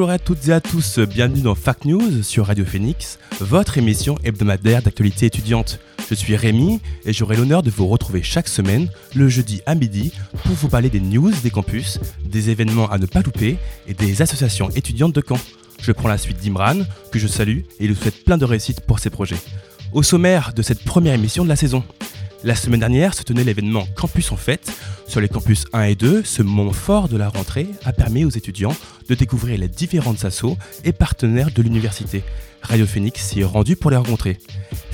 Bonjour à toutes et à tous, bienvenue dans Fact News sur Radio Phoenix, votre émission hebdomadaire d'actualité étudiante. Je suis Rémi et j'aurai l'honneur de vous retrouver chaque semaine, le jeudi à midi, pour vous parler des news des campus, des événements à ne pas louper et des associations étudiantes de Caen. Je prends la suite d'Imran, que je salue et lui souhaite plein de réussite pour ses projets. Au sommaire de cette première émission de la saison, la semaine dernière se tenait l'événement Campus en fête. Sur les campus 1 et 2, ce moment fort de la rentrée a permis aux étudiants de découvrir les différentes assos et partenaires de l'université. Radio Phoenix s'y est rendu pour les rencontrer.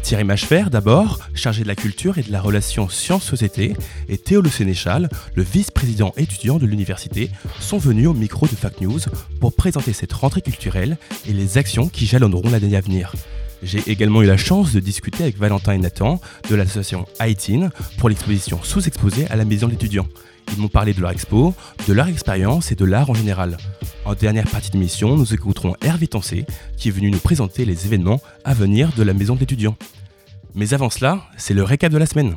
Thierry Machefer, d'abord, chargé de la culture et de la relation sciences-société, et Théo Le Sénéchal, le vice-président étudiant de l'université, sont venus au micro de Fact News pour présenter cette rentrée culturelle et les actions qui jalonneront l'année à venir. J'ai également eu la chance de discuter avec Valentin et Nathan de l'association ITIN pour l'exposition sous-exposée à la maison de l'étudiant. Ils m'ont parlé de leur expo, de leur expérience et de l'art en général. En dernière partie d'émission, nous écouterons Hervé Tancé qui est venu nous présenter les événements à venir de la maison de l'étudiant. Mais avant cela, c'est le récap de la semaine.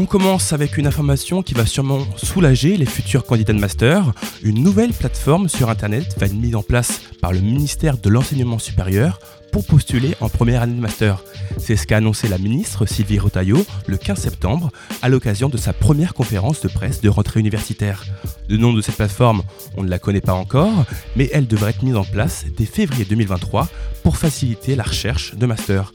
On commence avec une information qui va sûrement soulager les futurs candidats de master. Une nouvelle plateforme sur Internet va être mise en place par le ministère de l'Enseignement supérieur pour postuler en première année de master. C'est ce qu'a annoncé la ministre Sylvie Rotaillot le 15 septembre à l'occasion de sa première conférence de presse de rentrée universitaire. Le nom de cette plateforme, on ne la connaît pas encore, mais elle devrait être mise en place dès février 2023 pour faciliter la recherche de master.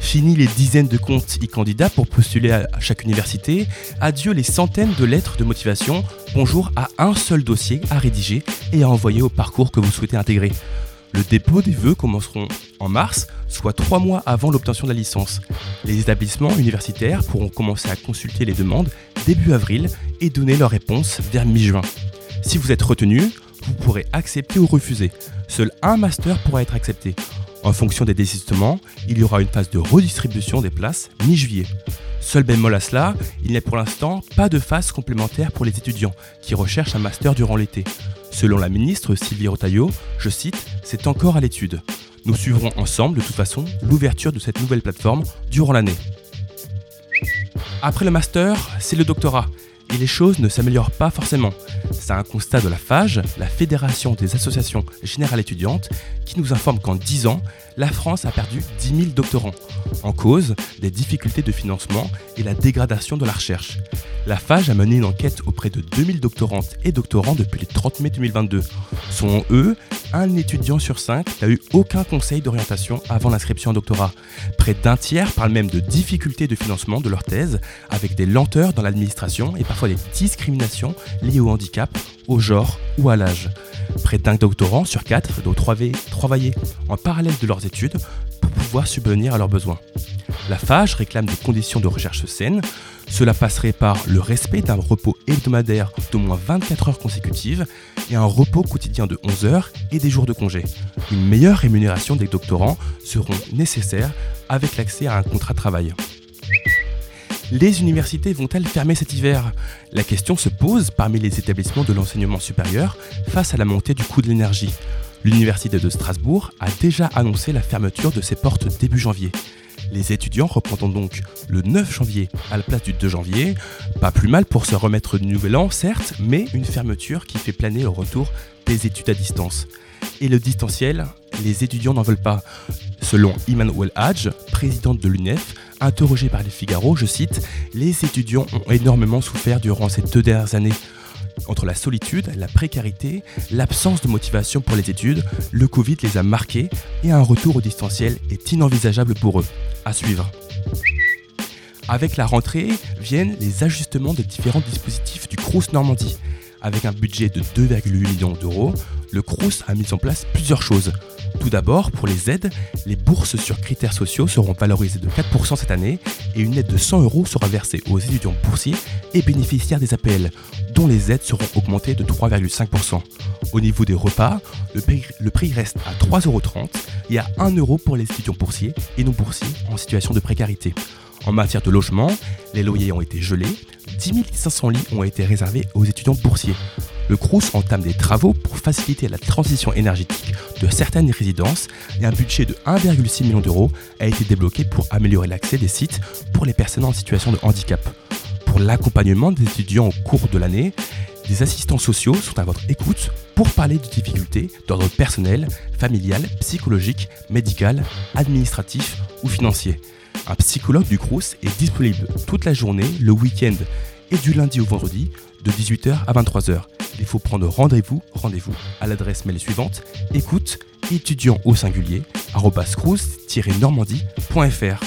Fini les dizaines de comptes e-candidats pour postuler à chaque université, adieu les centaines de lettres de motivation, bonjour à un seul dossier à rédiger et à envoyer au parcours que vous souhaitez intégrer. Le dépôt des vœux commenceront en mars, soit trois mois avant l'obtention de la licence. Les établissements universitaires pourront commencer à consulter les demandes début avril et donner leur réponse vers mi-juin. Si vous êtes retenu, vous pourrez accepter ou refuser. Seul un master pourra être accepté. En fonction des désistements, il y aura une phase de redistribution des places mi-juillet. Seul bémol à cela, il n'y a pour l'instant pas de phase complémentaire pour les étudiants qui recherchent un master durant l'été. Selon la ministre Sylvie Rotaillot, je cite, c'est encore à l'étude. Nous suivrons ensemble de toute façon l'ouverture de cette nouvelle plateforme durant l'année. Après le master, c'est le doctorat. Et les choses ne s'améliorent pas forcément. C'est un constat de la FAGE, la Fédération des associations générales étudiantes, qui nous informe qu'en 10 ans, la France a perdu 10 000 doctorants. En cause, des difficultés de financement et la dégradation de la recherche. La FAGE a mené une enquête auprès de 2000 doctorantes et doctorants depuis le 30 mai 2022. Selon eux, un étudiant sur cinq n'a eu aucun conseil d'orientation avant l'inscription en doctorat. Près d'un tiers parlent même de difficultés de financement de leur thèse, avec des lenteurs dans l'administration et parfois des discriminations liées au handicap, au genre ou à l'âge. Près d'un doctorant sur quatre doit travailler en parallèle de leurs études pour pouvoir subvenir à leurs besoins. La FAGE réclame des conditions de recherche saines. Cela passerait par le respect d'un repos hebdomadaire d'au moins 24 heures consécutives et un repos quotidien de 11 heures et des jours de congé. Une meilleure rémunération des doctorants seront nécessaires avec l'accès à un contrat de travail. Les universités vont-elles fermer cet hiver? La question se pose parmi les établissements de l'enseignement supérieur face à la montée du coût de l'énergie. L'Université de Strasbourg a déjà annoncé la fermeture de ses portes début janvier. Les étudiants reprendront donc le 9 janvier à la place du 2 janvier. Pas plus mal pour se remettre du nouvel an, certes, mais une fermeture qui fait planer le retour des études à distance. Et le distanciel, les étudiants n'en veulent pas. Selon Iman Hadj, présidente de l'UNEF, interrogée par les Figaro, je cite, Les étudiants ont énormément souffert durant ces deux dernières années. Entre la solitude, la précarité, l'absence de motivation pour les études, le Covid les a marqués et un retour au distanciel est inenvisageable pour eux. À suivre. Avec la rentrée viennent les ajustements des différents dispositifs du Crous Normandie. Avec un budget de 2,8 millions d'euros, le Crous a mis en place plusieurs choses. Tout d'abord, pour les aides, les bourses sur critères sociaux seront valorisées de 4% cette année et une aide de 100 euros sera versée aux étudiants boursiers et bénéficiaires des APL, dont les aides seront augmentées de 3,5%. Au niveau des repas, le prix, le prix reste à 3,30 euros et à 1 euro pour les étudiants boursiers et non boursiers en situation de précarité. En matière de logement, les loyers ont été gelés, 10 500 lits ont été réservés aux étudiants boursiers. Le CRUS entame des travaux pour faciliter la transition énergétique de certaines résidences et un budget de 1,6 million d'euros a été débloqué pour améliorer l'accès des sites pour les personnes en situation de handicap. Pour l'accompagnement des étudiants au cours de l'année, des assistants sociaux sont à votre écoute pour parler de difficultés d'ordre personnel, familial, psychologique, médical, administratif ou financier. Un psychologue du CRUS est disponible toute la journée, le week-end et du lundi au vendredi de 18h à 23h. Il faut prendre rendez-vous, rendez-vous à l'adresse mail suivante écoute étudiant au singulier normandie.fr.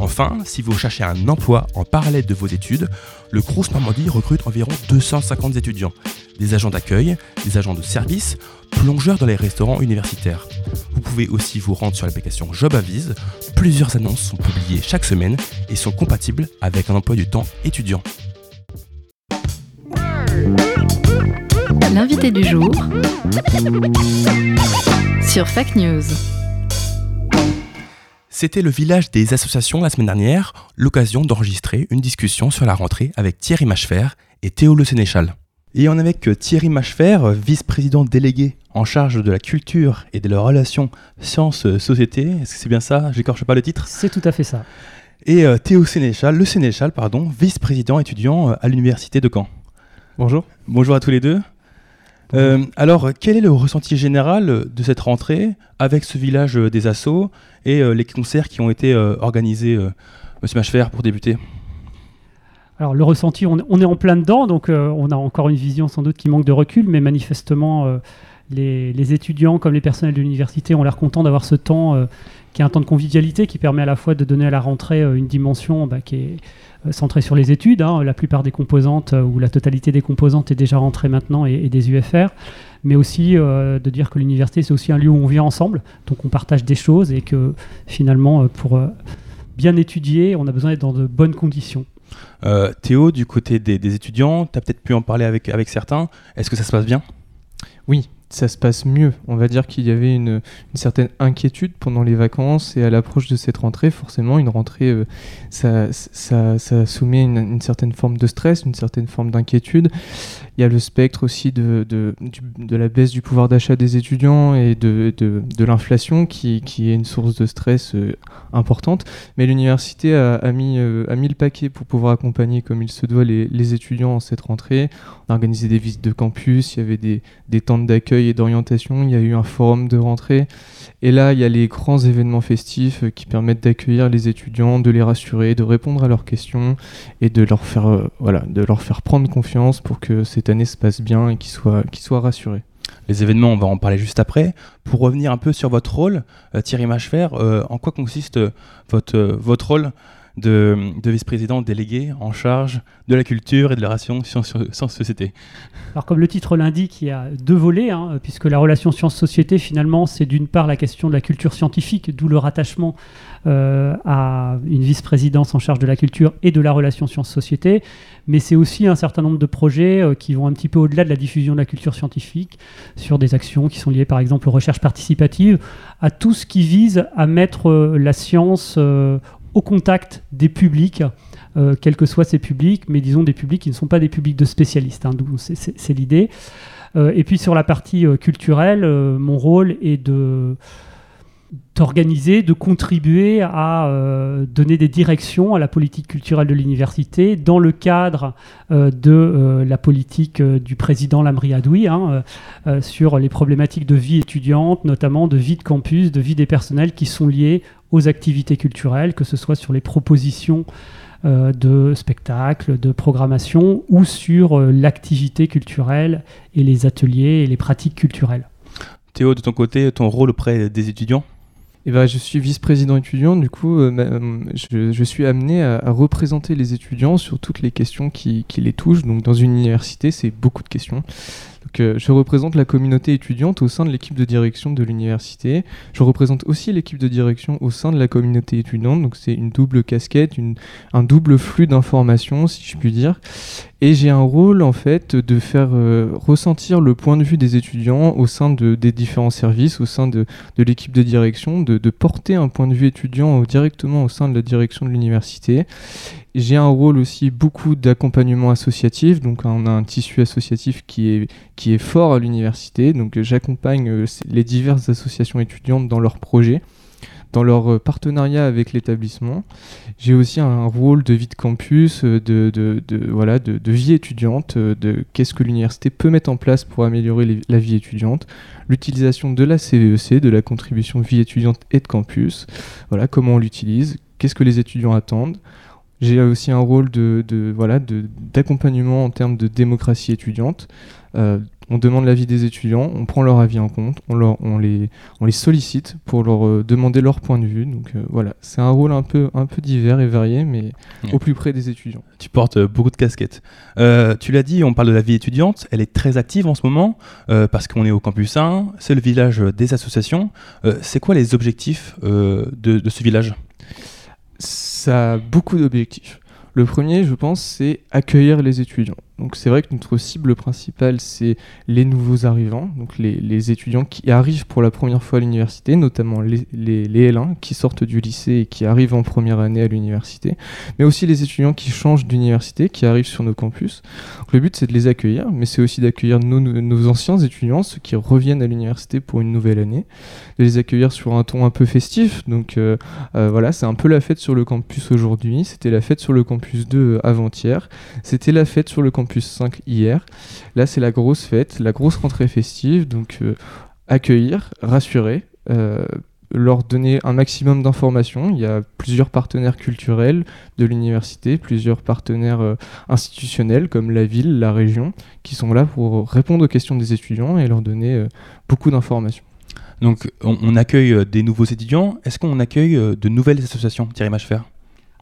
Enfin, si vous cherchez un emploi en parallèle de vos études, le Crous Normandie recrute environ 250 étudiants, des agents d'accueil, des agents de service, plongeurs dans les restaurants universitaires. Vous pouvez aussi vous rendre sur l'application Job Avise. Plusieurs annonces sont publiées chaque semaine et sont compatibles avec un emploi du temps étudiant. L'invité du jour sur Fake News. C'était le village des associations la semaine dernière, l'occasion d'enregistrer une discussion sur la rentrée avec Thierry Machefer et Théo Le Sénéchal. Et on est avec Thierry Machefer, vice-président délégué en charge de la culture et de la relation sciences-société. Est-ce que c'est bien ça? J'écorche pas le titre? C'est tout à fait ça. Et euh, Théo Sénéchal, le Sénéchal, pardon, vice-président étudiant euh, à l'université de Caen. Bonjour. Bonjour à tous les deux. Euh, alors, quel est le ressenti général de cette rentrée avec ce village des assos et euh, les concerts qui ont été euh, organisés, euh, Monsieur Machefer, pour débuter? Alors le ressenti, on, est en plein dedans, donc euh, on a encore une vision sans doute qui manque de recul, mais manifestement, euh, les, les étudiants comme les personnels de l'université ont l'air contents d'avoir ce temps euh, qui est un temps de convivialité qui permet à la fois de donner à la rentrée euh, une dimension bah, qui est euh, centrée sur les études. hein. La plupart des composantes, euh, ou la totalité des composantes est déjà rentrée maintenant et, et des UFR, mais aussi euh, de dire que l'université c'est aussi un lieu où on vit ensemble, donc on partage des choses et que finalement, pour euh, bien étudier, on a besoin d'être dans de bonnes conditions. Euh, Théo, du côté des, des étudiants, tu as peut-être pu en parler avec, avec certains. Est-ce que ça se passe bien? Oui, ça se passe mieux. On va dire qu'il y avait une, certaine inquiétude pendant les vacances et à l'approche de cette rentrée, forcément, une rentrée, euh, ça, ça, ça soumet une, certaine forme de stress, une certaine forme d'inquiétude. Il y a le spectre aussi de, de, de la baisse du pouvoir d'achat des étudiants et de, de, l'inflation qui, qui est une source de stress euh, importante. Mais l'université a, a, mis, euh, a mis le paquet pour pouvoir accompagner comme il se doit les, les étudiants en cette rentrée. On a organisé des visites de campus, il y avait des, des temps d'accueil et d'orientation, il y a eu un forum de rentrée. Et là, il y a les grands événements festifs euh, qui permettent d'accueillir les étudiants, de les rassurer, de répondre à leurs questions et de leur faire, euh, voilà, de leur faire prendre confiance pour que cette année se passe bien et qu'ils soient, qu'ils soient rassurés. Les événements, on va en parler juste après. Pour revenir un peu sur votre rôle, euh, Thierry Machefer, en quoi consiste votre, votre rôle? De, de vice-président délégué en charge de la culture et de la relation sciences-société Alors comme le titre l'indique, il y a deux volets, hein, puisque la relation science-société, finalement, c'est d'une part la question de la culture scientifique, d'où le rattachement euh, à une vice-présidence en charge de la culture et de la relation science-société, mais c'est aussi un certain nombre de projets euh, qui vont un petit peu au-delà de la diffusion de la culture scientifique, sur des actions qui sont liées par exemple aux recherches participatives, à tout ce qui vise à mettre euh, la science contact des publics, euh, quels que soient ces publics, mais disons des publics qui ne sont pas des publics de spécialistes, hein, c'est- l'idée. Euh, et puis sur la partie euh, culturelle, mon rôle est de d'organiser, de contribuer à euh, donner des directions à la politique culturelle de l'université dans le cadre euh, de euh, la politique du président Lamri Adoui hein, sur les problématiques de vie étudiante, notamment de vie de campus, de vie des personnels qui sont liés aux activités culturelles, que ce soit sur les propositions de spectacles, de programmation ou sur l'activité culturelle et les ateliers et les pratiques culturelles. Théo, de ton côté, ton rôle auprès des étudiants? Et ben, je suis vice-président étudiant, du coup, euh, euh, je, suis amené à, représenter les étudiants sur toutes les questions qui les touchent. Donc, dans une université, c'est beaucoup de questions. Euh, je représente la communauté étudiante au sein de l'équipe de direction de l'université. Je représente aussi l'équipe de direction au sein de la communauté étudiante. Donc c'est une double casquette, un double flux d'informations, si je puis dire. Et j'ai un rôle en fait de faire euh, ressentir le point de vue des étudiants au sein de, des différents services, au sein de, l'équipe de direction, de porter un point de vue étudiant directement au sein de la direction de l'université. J'ai un rôle aussi beaucoup d'accompagnement associatif, donc on a un tissu associatif qui est, qui est fort à l'université, donc j'accompagne euh, les diverses associations étudiantes dans leurs projets dans leur euh, partenariat avec l'établissement. J'ai aussi un rôle de vie de campus, euh, de, de, voilà, de, vie étudiante, de qu'est-ce que l'université peut mettre en place pour améliorer la vie étudiante, l'utilisation de la CVEC, e de la contribution vie étudiante et de campus, voilà, comment on l'utilise, qu'est-ce que les étudiants attendent. J'ai aussi un rôle de, de voilà d'accompagnement en termes de démocratie étudiante, euh, on demande l'avis des étudiants, on prend leur avis en compte, on, leur, on, les, on les sollicite pour leur euh, demander leur point de vue. Donc euh, voilà, c'est un rôle un peu, un peu divers et varié, mais Ouais. au plus près des étudiants. Tu portes beaucoup de casquettes. Tu l'as dit, on parle de la vie étudiante. Elle est très active en ce moment parce qu'on est au campus 1, c'est le village des associations. C'est quoi les objectifs de, de ce village? Ça a beaucoup d'objectifs. Le premier, je pense, c'est accueillir les étudiants. Donc c'est vrai que notre cible principale, c'est les nouveaux arrivants, donc les, étudiants qui arrivent pour la première fois à l'université, notamment les, les, les L1 qui sortent du lycée et qui arrivent en première année à l'université, mais aussi les étudiants qui changent d'université, qui arrivent sur nos campus. Donc le but, c'est de les accueillir, mais c'est aussi d'accueillir nos, nos anciens étudiants, ceux qui reviennent à l'université pour une nouvelle année, de les accueillir sur un ton un peu festif. Donc euh, euh, voilà, c'est un peu la fête sur le campus aujourd'hui, c'était la fête sur le campus 2 euh, avant-hier, c'était la fête sur le campus 5 hier. Là, c'est la grosse fête, la grosse rentrée festive. Donc, euh, accueillir, rassurer, euh, leur donner un maximum d'informations. Il y a plusieurs partenaires culturels de l'université, plusieurs partenaires euh, institutionnels comme la ville, la région, qui sont là pour répondre aux questions des étudiants et leur donner beaucoup d'informations. Donc, on, accueille des nouveaux étudiants. Est-ce qu'on accueille de nouvelles associations Thierry Machefer?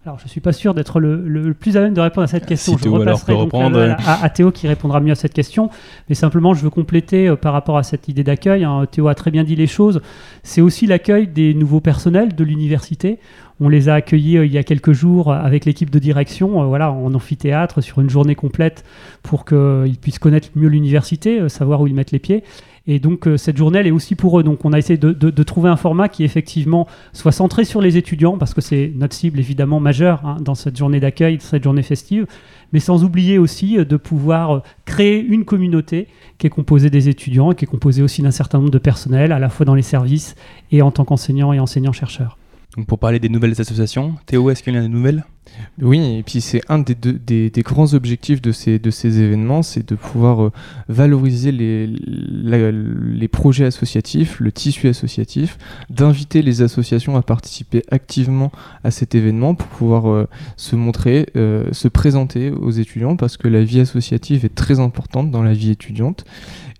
Alors, je ne suis pas sûr d'être le, plus à même de répondre à cette question. Si je Théo, alors, repasserai donc reprendre, à, ouais. à- à Théo qui répondra mieux à cette question. Mais simplement, je veux compléter euh, par rapport à cette idée d'accueil. hein. Théo a très bien dit les choses. C'est aussi l'accueil des nouveaux personnels de l'université. On les a accueillis euh, il y a quelques jours euh, avec l'équipe de direction, euh, voilà, en amphithéâtre, sur une journée complète pour qu'ils puissent connaître mieux l'université, euh, savoir où ils mettent les pieds. Et donc euh, cette journée, elle est aussi pour eux. Donc on a essayé de, trouver un format qui effectivement soit centré sur les étudiants, parce que c'est notre cible évidemment majeure hein, dans cette journée d'accueil, cette journée festive, mais sans oublier aussi euh, de pouvoir euh, créer une communauté qui est composée des étudiants et qui est composée aussi d'un certain nombre de personnels, à la fois dans les services et en tant qu'enseignants et enseignants-chercheurs. Donc, pour parler des nouvelles associations, Théo, est-ce qu'il y en a des nouvelles? Oui, et puis c'est un des, des, grands objectifs de ces, de ces événements, c'est de pouvoir euh, valoriser les projets associatifs, le tissu associatif, d'inviter les associations à participer activement à cet événement pour pouvoir euh, se montrer, euh, se présenter aux étudiants, parce que la vie associative est très importante dans la vie étudiante.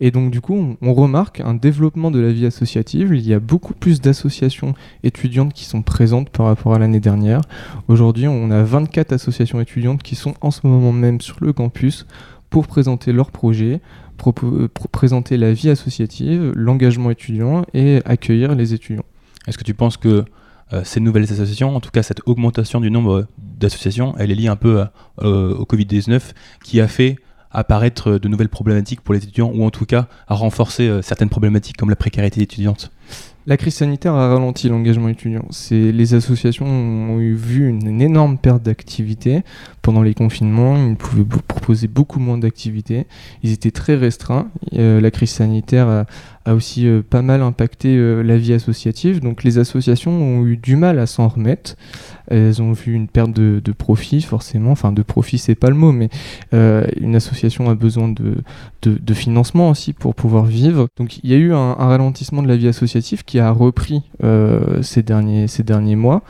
Et donc du coup, on, remarque un développement de la vie associative. Il y a beaucoup plus d'associations étudiantes qui sont présentes par rapport à l'année dernière. Aujourd'hui, on a 24 associations étudiantes qui sont en ce moment même sur le campus pour présenter leurs projets, euh, pr- présenter la vie associative, l'engagement étudiant et accueillir les étudiants. Est-ce que tu penses que euh, ces nouvelles associations, en tout cas cette augmentation du nombre d'associations, elle est liée un peu euh, au Covid-19 qui a fait apparaître de nouvelles problématiques pour les étudiants ou en tout cas à renforcer euh, certaines problématiques comme la précarité étudiante La crise sanitaire a ralenti l'engagement étudiant. Les associations ont eu vu une, énorme perte d'activité pendant les confinements. Ils pouvaient proposer beaucoup moins d'activités. Ils étaient très restreints. Euh, la crise sanitaire a, a aussi euh, pas mal impacté euh, la vie associative. Donc les associations ont eu du mal à s'en remettre. Elles ont vu une perte de, profit forcément. Enfin de profit c'est pas le mot, mais euh, une association a besoin de, de, financement aussi pour pouvoir vivre. Donc il y a eu un, un ralentissement de la vie associative qui a repris ces, derniers, ces derniers mois.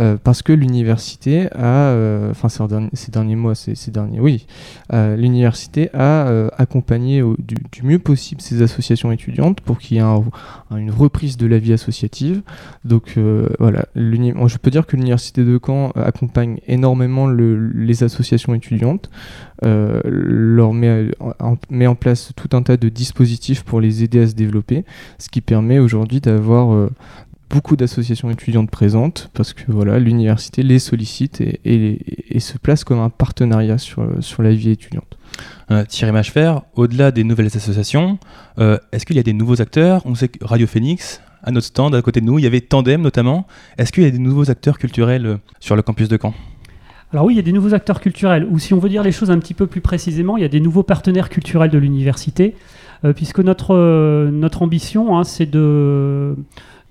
Euh, parce que l'université a, euh, enfin ces, derniers, mois, ces, derniers, oui, euh, l'université a accompagné du, mieux possible ces associations étudiantes pour qu'il y ait un- un- une reprise de la vie associative. Donc voilà, je peux dire que l'université de Caen accompagne énormément le- les associations étudiantes, leur met en, place tout un tas de dispositifs pour les aider à se développer, ce qui permet aujourd'hui d'avoir beaucoup d'associations étudiantes présentes parce que voilà l'université les sollicite et, et- et se place comme un partenariat sur, sur la vie étudiante. Euh, Thierry Machefer, au-delà des nouvelles associations, euh, est-ce qu'il y a des nouveaux acteurs? On sait que Radio Phoenix, à notre stand, à côté de nous, il y avait Tandem notamment. Est-ce qu'il y a des nouveaux acteurs culturels euh, sur le campus de Caen? Alors oui, il y a des nouveaux acteurs culturels, ou si on veut dire les choses un petit peu plus précisément, il y a des nouveaux partenaires culturels de l'université, euh, puisque notre, euh, notre ambition, hein, c'est de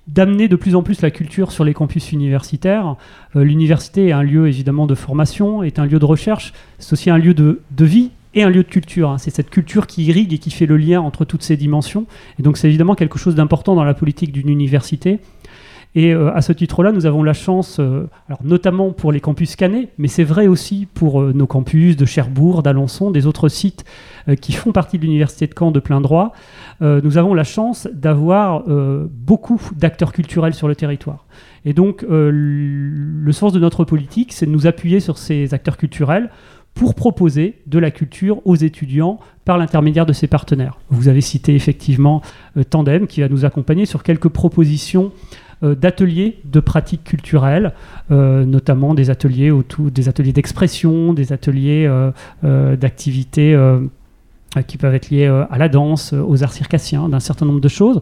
d'amener de plus en plus la culture sur les campus universitaires. Euh, L'université est un lieu évidemment de formation, est un lieu de recherche, c'est aussi un lieu de, de vie et un lieu de culture. hein. C'est cette culture qui irrigue et qui fait le lien entre toutes ces dimensions. Et donc c'est évidemment quelque chose d'important dans la politique d'une université. Et euh, à ce titre-là, nous avons la chance, euh, alors notamment pour les campus cannés, mais c'est vrai aussi pour euh, nos campus de Cherbourg, d'Alençon, des autres sites qui font partie de l'université de Caen de plein droit, nous avons la chance d'avoir beaucoup d'acteurs culturels sur le territoire. Et donc, le sens de notre politique, c'est de nous appuyer sur ces acteurs culturels pour proposer de la culture aux étudiants par l'intermédiaire de ces partenaires. Vous avez cité effectivement Tandem qui va nous accompagner sur quelques propositions d'ateliers de pratiques culturelles, euh, notamment des ateliers autour des ateliers d'expression, des ateliers euh, euh, d'activités euh, euh, qui peuvent être liées euh, à la danse, euh, aux arts circassiens, d'un certain nombre de choses.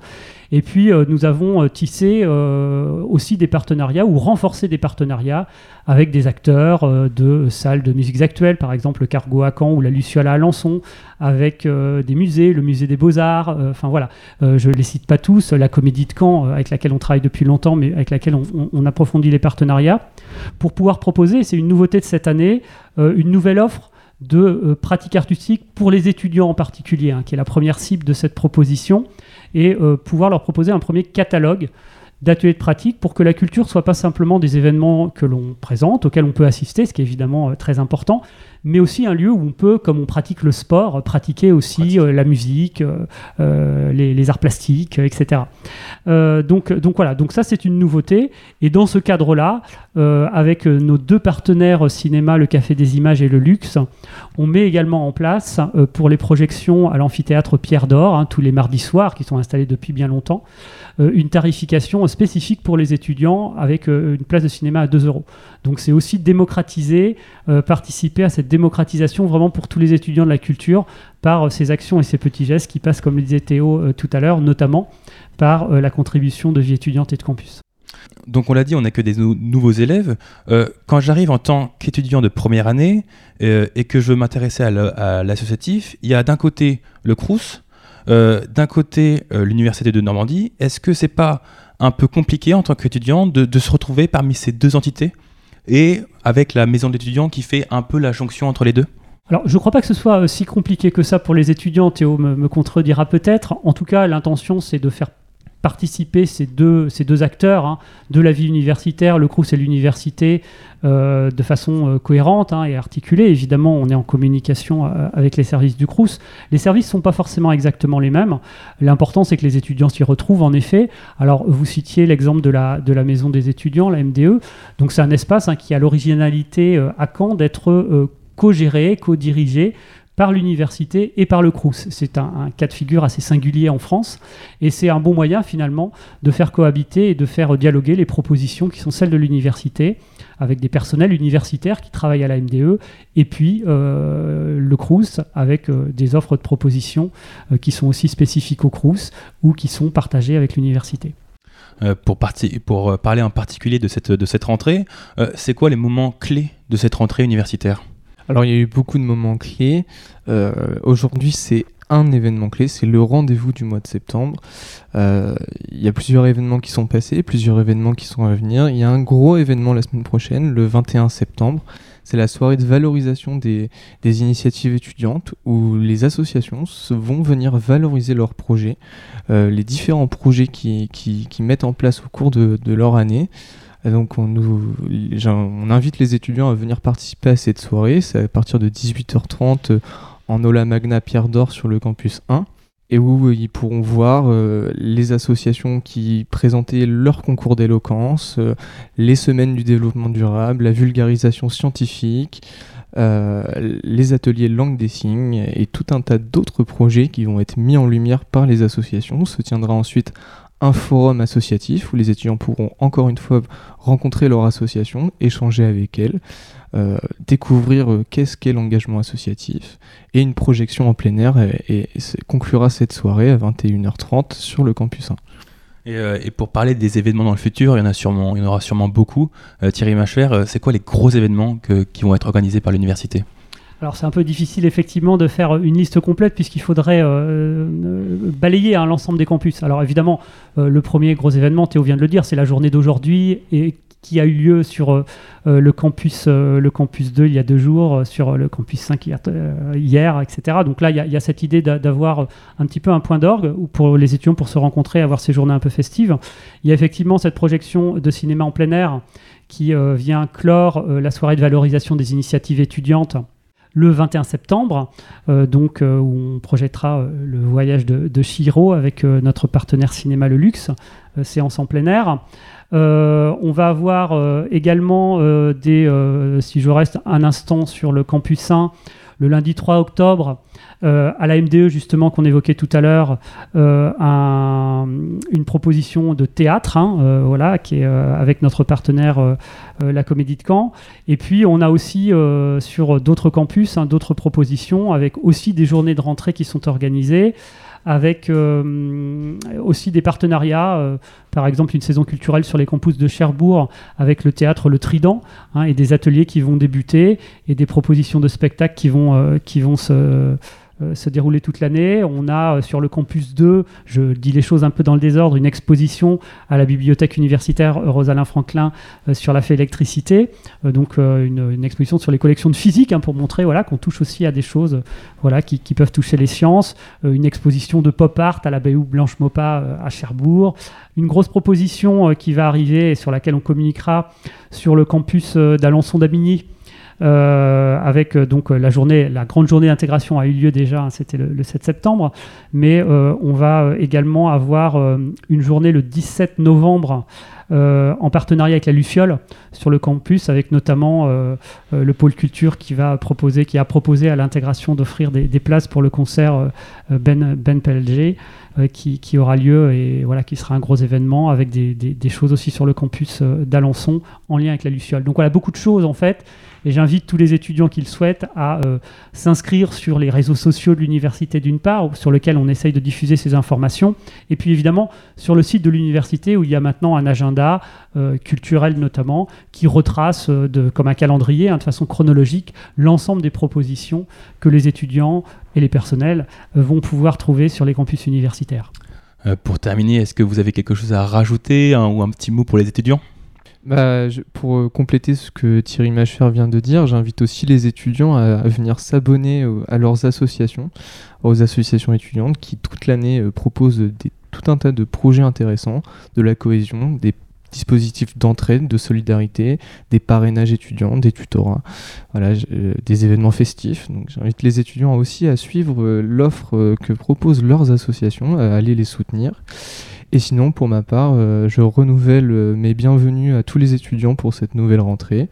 Et puis euh, nous avons euh, tissé euh, aussi des partenariats ou renforcé des partenariats avec des acteurs euh, de salles de musiques actuelles, par exemple le Cargo à Caen ou la Luciole à Alençon, avec euh, des musées, le musée des Beaux-Arts, euh, enfin voilà, euh, je ne les cite pas tous, la Comédie de Caen, euh, avec laquelle on travaille depuis longtemps, mais avec laquelle on, on- on approfondit les partenariats, pour pouvoir proposer, c'est une nouveauté de cette année, euh, une nouvelle offre de euh, pratiques artistiques pour les étudiants en particulier, hein, qui est la première cible de cette proposition, et euh, pouvoir leur proposer un premier catalogue d'ateliers de pratique pour que la culture soit pas simplement des événements que l'on présente, auxquels on peut assister, ce qui est évidemment euh, très important, mais aussi un lieu où on peut, comme on pratique le sport, pratiquer aussi euh, la musique, euh, euh, les, les arts plastiques, etc. Donc, donc voilà, donc ça c'est une nouveauté. Et dans ce cadre-là, avec nos deux partenaires cinéma, le Café des Images et le Luxe, on met également en place pour les projections à l'amphithéâtre Pierre d'Or, hein, tous les mardis soirs, qui sont installés depuis bien longtemps, une tarification spécifique pour les étudiants avec une place de cinéma à 2 euros. Donc c'est aussi démocratiser, participer à cette démocratisation vraiment pour tous les étudiants de la culture par euh, ces actions et ces petits gestes qui passent, comme le disait Théo euh, tout à l'heure, notamment par euh, la contribution de vie étudiante et de campus. Donc on l'a dit, on n'a que des nou- nouveaux élèves. Quand j'arrive en tant qu'étudiant de première année et que je veux m'intéresser à la- à l'associatif, il y a d'un côté le Crous, euh, d'un côté l'Université de Normandie. Est-ce que c'est pas un peu compliqué en tant qu'étudiant de se retrouver parmi ces deux entités? Et avec la maison de l'étudiant qui fait un peu la jonction entre les deux Alors, je ne crois pas que ce soit si compliqué que ça pour les étudiants. Théo me, me contredira peut-être. En tout cas, l'intention, c'est de faire participer ces deux, ces acteurs hein, de la vie universitaire, le CRUS et l'université, euh, de façon euh, cohérente hein, et articulée. Évidemment, on est en communication euh, avec les services du CRUS. Les services ne sont pas forcément exactement les mêmes. L'important, c'est que les étudiants s'y retrouvent, en effet. Alors, vous citiez l'exemple de la, maison des étudiants, la MDE. Donc, c'est un espace hein, qui a l'originalité à Caen d'être co-géré, co-dirigé par l'université et par le CRUS. C'est un, cas de figure assez singulier en France et c'est un bon moyen finalement de faire cohabiter et de faire dialoguer les propositions qui sont celles de l'université avec des personnels universitaires qui travaillent à la MDE et puis euh, le CRUS avec euh, des offres de propositions euh, qui sont aussi spécifiques au CRUS ou qui sont partagées avec l'université. Pour, parler en particulier de cette, rentrée, c'est quoi les moments clés de cette rentrée universitaire? Alors il y a eu beaucoup de moments clés. Euh, Aujourd'hui c'est un événement clé, c'est le rendez-vous du mois de septembre. Euh, Il y a plusieurs événements qui sont passés, plusieurs événements qui sont à venir. Il y a un gros événement la semaine prochaine, le 21 septembre. C'est la soirée de valorisation des, des, initiatives étudiantes où les associations vont venir valoriser leurs projets, euh, les différents projets qui, qui, qui, mettent en place au cours de, de leur année donc on, on invite les étudiants à venir participer à cette soirée. C'est à partir de 18h30 euh, en Ola Magna Pierre d'Or sur le campus 1 et où ils pourront voir euh, les associations qui présentaient leur concours d'éloquence, euh, les semaines du développement durable, la vulgarisation scientifique, les ateliers langue des signes et tout un tas d'autres projets qui vont être mis en lumière par les associations. Se tiendra ensuite un forum associatif où les étudiants pourront encore une fois rencontrer leur association, échanger avec elle, euh, découvrir euh, qu'est-ce qu'est l'engagement associatif et une projection en plein air et, conclura cette soirée à 21h30 sur le campus 1. Euh, et, pour parler des événements dans le futur, il y en, a sûrement, il y en aura sûrement beaucoup. Thierry Macher, c'est quoi les gros événements qui vont être organisés par l'université? Alors c'est un peu difficile effectivement de faire une liste complète puisqu'il faudrait euh, euh, balayer hein, l'ensemble des campus. Alors évidemment, euh, le premier gros événement, Théo vient de le dire, c'est la journée d'aujourd'hui et qui a eu lieu sur le, campus, le campus 2 il y a deux jours, sur le campus 5 hier, etc. Donc là, il y, a cette idée d'avoir un petit peu un point d'orgue pour les étudiants pour se rencontrer, avoir ces journées un peu festives. Il y a effectivement cette projection de cinéma en plein air qui vient clore la soirée de valorisation des initiatives étudiantes le 21 septembre, euh, donc, euh, où on projettera euh, le voyage de, de Chihiro avec notre partenaire cinéma Le Luxe, séance en plein air. on va avoir également des, si je reste un instant sur le campus 1, le lundi 3 octobre, euh, à la MDE justement qu'on évoquait tout à l'heure, euh, une proposition de théâtre, hein, euh, voilà, qui est avec notre partenaire la Comédie de Caen. Et puis on a aussi sur d'autres campus hein, d'autres propositions avec aussi des journées de rentrée qui sont organisées avec euh, aussi des partenariats, euh, par exemple une saison culturelle sur les campus de Cherbourg avec le théâtre Le Trident, hein, et des ateliers qui vont débuter, et des propositions de spectacles qui vont, euh, se se dérouler toute l'année. On a euh, sur le campus 2, je dis les choses un peu dans le désordre, une exposition à la bibliothèque universitaire Rosalind Franklin euh, sur la fait électricité. donc une, exposition sur les collections de physique hein, pour montrer voilà, qu'on touche aussi à des choses voilà, qui, peuvent toucher les sciences. une exposition de pop art à la Bayou Blanche Mopa à Cherbourg. Une grosse proposition qui va arriver et sur laquelle on communiquera sur le campus d'Alençon d'Abigny euh, avec euh, donc la journée, la grande journée d'intégration a eu lieu déjà, hein, c'était le, 7 septembre, mais euh, on va également avoir une journée le 17 novembre. En partenariat avec la Luciole sur le campus, avec notamment le pôle culture qui va proposer, qui a proposé à l'intégration d'offrir des, places pour le concert Ben Ben PLG. Qui, aura lieu et voilà qui sera un gros événement avec des, choses aussi sur le campus d'Alençon en lien avec la Luciole. Donc voilà beaucoup de choses en fait et j'invite tous les étudiants qui le souhaitent à euh, s'inscrire sur les réseaux sociaux de l'université d'une part, sur lesquels on essaye de diffuser ces informations, et puis évidemment sur le site de l'université où il y a maintenant un agenda euh, culturel notamment qui retrace euh, de, comme un calendrier, hein, de façon chronologique, l'ensemble des propositions que les étudiants et les personnels vont pouvoir trouver sur les campus universitaires. pour terminer, est-ce que vous avez quelque chose à rajouter ou un petit mot pour les étudiants? Bah, pour euh, compléter ce que Thierry Macher vient de dire, j'invite aussi les étudiants à, venir s'abonner à leurs associations, aux associations étudiantes qui toute l'année euh, proposent tout un tas de projets intéressants, de la cohésion, des dispositifs d'entraide, de solidarité, des parrainages étudiants, des tutorats, euh, des événements festifs. Donc j'invite les étudiants aussi à suivre l'offre que proposent leurs associations, à aller les soutenir. Et sinon, pour ma part, euh, je renouvelle euh, mes bienvenus à tous les étudiants pour cette nouvelle rentrée.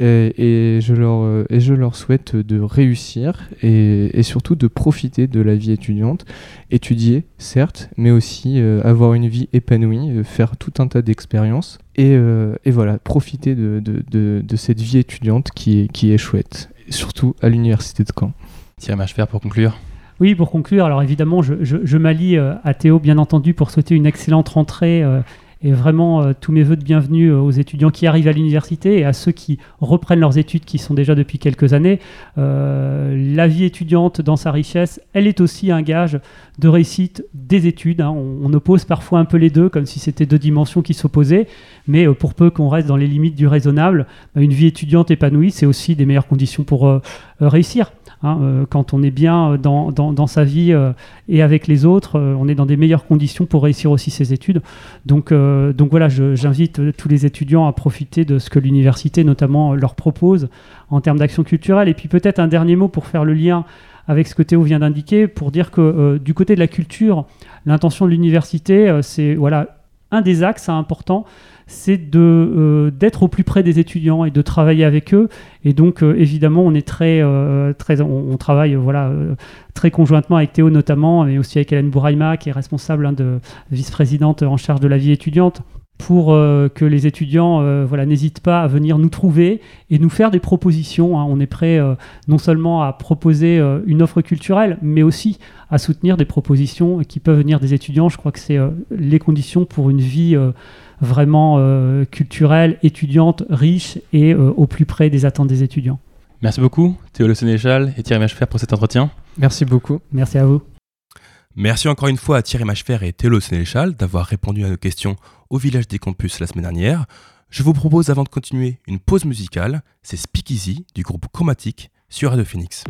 Et, je, leur, euh, et je leur souhaite de réussir et, surtout de profiter de la vie étudiante. Étudier, certes, mais aussi avoir une vie épanouie, faire tout un tas d'expériences. Et, et, voilà, profiter de, de, de, cette vie étudiante qui est, qui est chouette, surtout à l'université de Caen. Thierry faire pour conclure oui, pour conclure, alors évidemment, je, m'allie euh, à Théo, bien entendu, pour souhaiter une excellente rentrée euh, et vraiment euh, tous mes voeux de bienvenue aux étudiants qui arrivent à l'université et à ceux qui reprennent leurs études, qui sont déjà depuis quelques années. la vie étudiante, dans sa richesse, elle est aussi un gage de réussite des études. Hein. On, oppose parfois un peu les deux, comme si c'était deux dimensions qui s'opposaient, mais pour peu qu'on reste dans les limites du raisonnable, bah, une vie étudiante épanouie, c'est aussi des meilleures conditions pour réussir. Hein, euh, quand on est bien euh, dans, dans, sa vie euh, et avec les autres, on est dans des meilleures conditions pour réussir aussi ses études. Donc euh, donc voilà, j'invite tous les étudiants à profiter de ce que l'université notamment leur propose en termes d'action culturelle. Et puis peut-être un dernier mot pour faire le lien avec ce que Théo vient d'indiquer, pour dire que euh, du côté de la culture, l'intention de l'université, euh, c'est voilà un des axes importants, c'est de euh, d'être au plus près des étudiants et de travailler avec eux. Et donc euh, évidemment, on est très euh, très on, travaille voilà très conjointement avec Théo notamment, et aussi avec Hélène Bouraïma qui est responsable hein, de vice-présidente en charge de la vie étudiante pour que les étudiants voilà, n'hésitent pas à venir nous trouver et nous faire des propositions. hein. On est prêt non seulement à proposer une offre culturelle, mais aussi à soutenir des propositions qui peuvent venir des étudiants. Je crois que c'est les conditions pour une vie vraiment euh, culturelle, étudiante, riche et euh, au plus près des attentes des étudiants. Merci beaucoup, Théo Le Sénéchal et Thierry Machefer pour cet entretien. Merci beaucoup. Merci à vous. Merci encore une fois à Thierry Machefer et Théo Le Sénéchal d'avoir répondu à nos questions au Village des Campus la semaine dernière. Je vous propose avant de continuer une pause musicale, c'est Speakeasy du groupe Chromatique sur Radio Phoenix.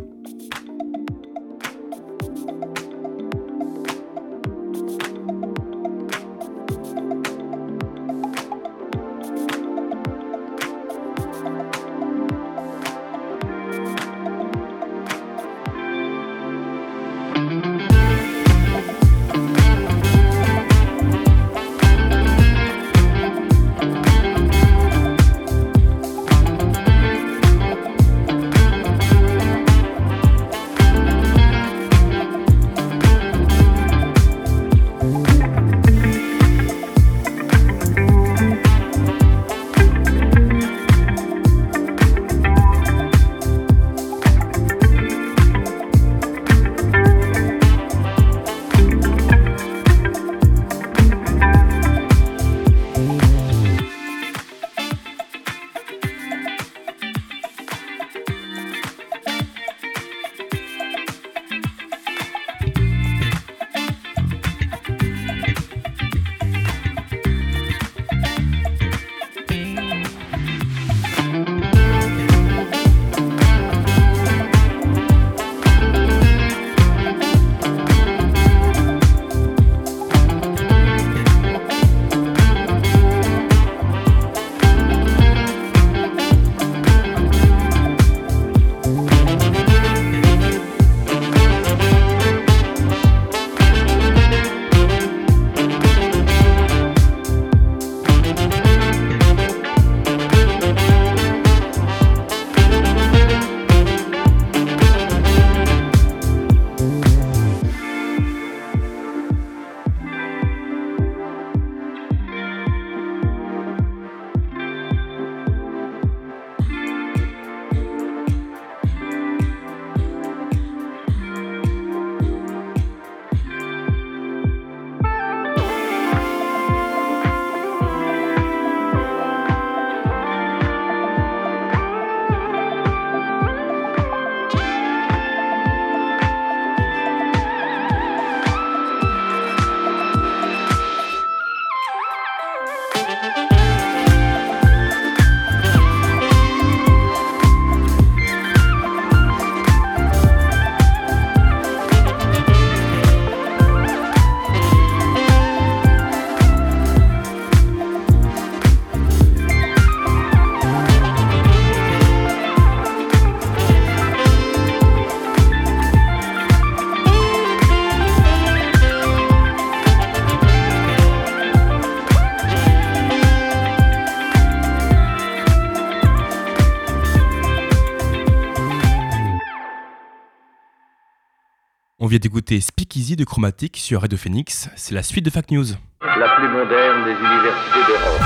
D'écouter Speakeasy de Chromatique sur Radio Phoenix. C'est la suite de Fact News. la plus moderne des universités d'Europe.